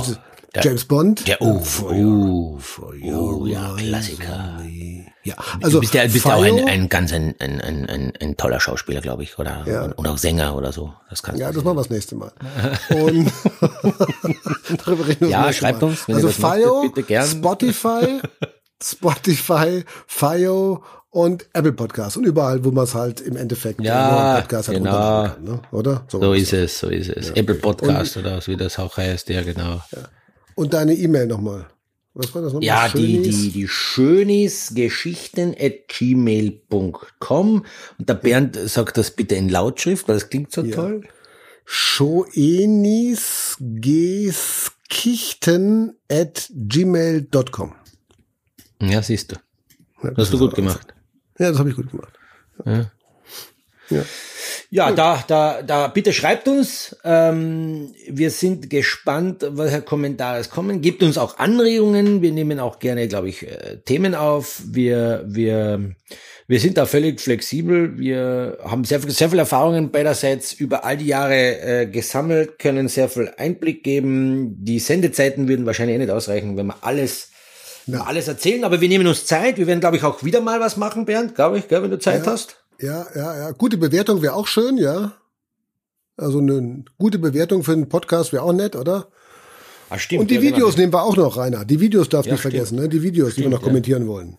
Der- James Bond. Der oh, oh, your oh, ja, Klassiker. only. Ja, Also, also du bist ja, bist ja auch ein, ein ganz ein, ein, ein, ein, toller Schauspieler, glaube ich, oder Ja. oder auch Sänger oder so. Das kannst Ja, das machen wir das nächste Mal. [laughs] Und [laughs] darüber reden wir Ja, schreibt uns, also Fio. Spotify, Spotify, Fio und Apple Podcast und überall, wo man es halt im Endeffekt Ja, Podcast halt genau. kann, ne? oder? So was. ist es, so ist es. Apple Podcast oder so wie das auch heißt, ja genau. Und deine E-Mail nochmal. Was war das nochmal? Ja, die, Schönis? die, die Schönisgeschichten at gmail.com. Und der Bernd sagt das bitte in Lautschrift, weil das klingt so toll. schoenisgeskichten at gmail.com. Ja, siehst du. Ja, Das hast du gut gemacht. Ja, das habe ich gut gemacht. Ja. Ja. Ja, da, da, da, bitte schreibt uns. Ähm, wir sind gespannt, welche Kommentare es kommen. Gebt uns auch Anregungen. Wir nehmen auch gerne, glaube ich, äh, Themen auf. Wir, wir, wir sind da völlig flexibel. Wir haben sehr viel, sehr viel Erfahrungen beiderseits über all die Jahre äh, gesammelt, können sehr viel Einblick geben. Die Sendezeiten würden wahrscheinlich eh nicht ausreichen, wenn wir alles, Ja. alles erzählen. Aber wir nehmen uns Zeit. Wir werden, glaube ich, auch wieder mal was machen, Bernd, glaube ich, gell, wenn du Zeit hast. Ja, ja, ja. Gute Bewertung wäre auch schön, ja. Also eine gute Bewertung für einen Podcast wäre auch nett, oder? Ah, stimmt. Und die ja, genau. Videos nehmen wir auch noch, Rainer. Die Videos darf Ja, nicht stimmt. vergessen, ne? Die Videos, die wir Stimmt, noch ja. kommentieren wollen.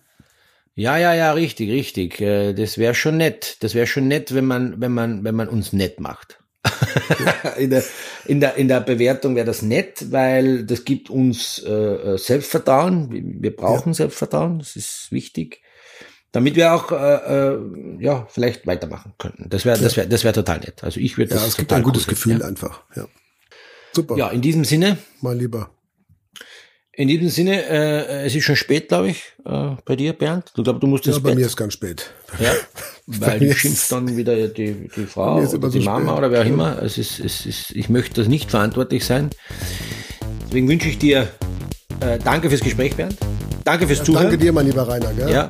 Ja, ja, ja, richtig, richtig. Äh, Das wäre schon nett. Das wäre schon nett, wenn man, wenn man, wenn man uns nett macht. In, der, in, der, in der Bewertung wäre das nett, weil das gibt uns äh, äh, Selbstvertrauen. Wir, brauchen Selbstvertrauen, das ist wichtig, damit wir auch äh, äh, ja vielleicht weitermachen könnten. Das wäre, das wäre, das wäre total nett. Also ich würde Ja, das es gibt ein gutes cool Gefühl finden, einfach. Ja. Super, Ja. ja, in diesem Sinne, mein Lieber. In diesem Sinne, äh, es ist schon spät, glaube ich, äh, bei dir, Bernd. Du glaubst, du musst Ja, ins bei Bett. mir ist ganz spät. Ja, [laughs] weil ist- schimpft dann wieder die, die Frau oder die so Mama spät. oder wer auch immer. Es ist, es ist, ich möchte das nicht verantwortlich sein. Deswegen wünsche ich dir äh, danke fürs Gespräch, Bernd. Danke fürs Zuhören. Danke dir, mein lieber Rainer. Gell? Ja.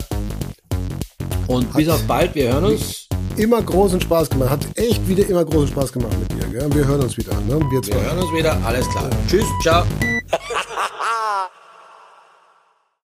Und bis auf bald, wir hören uns. Immer großen Spaß gemacht. Hat echt wieder immer großen Spaß gemacht mit dir. Gell? Wir hören uns wieder. Ne? Wir zwei. Wir hören uns wieder. Alles klar. Tschüss, ciao. [laughs]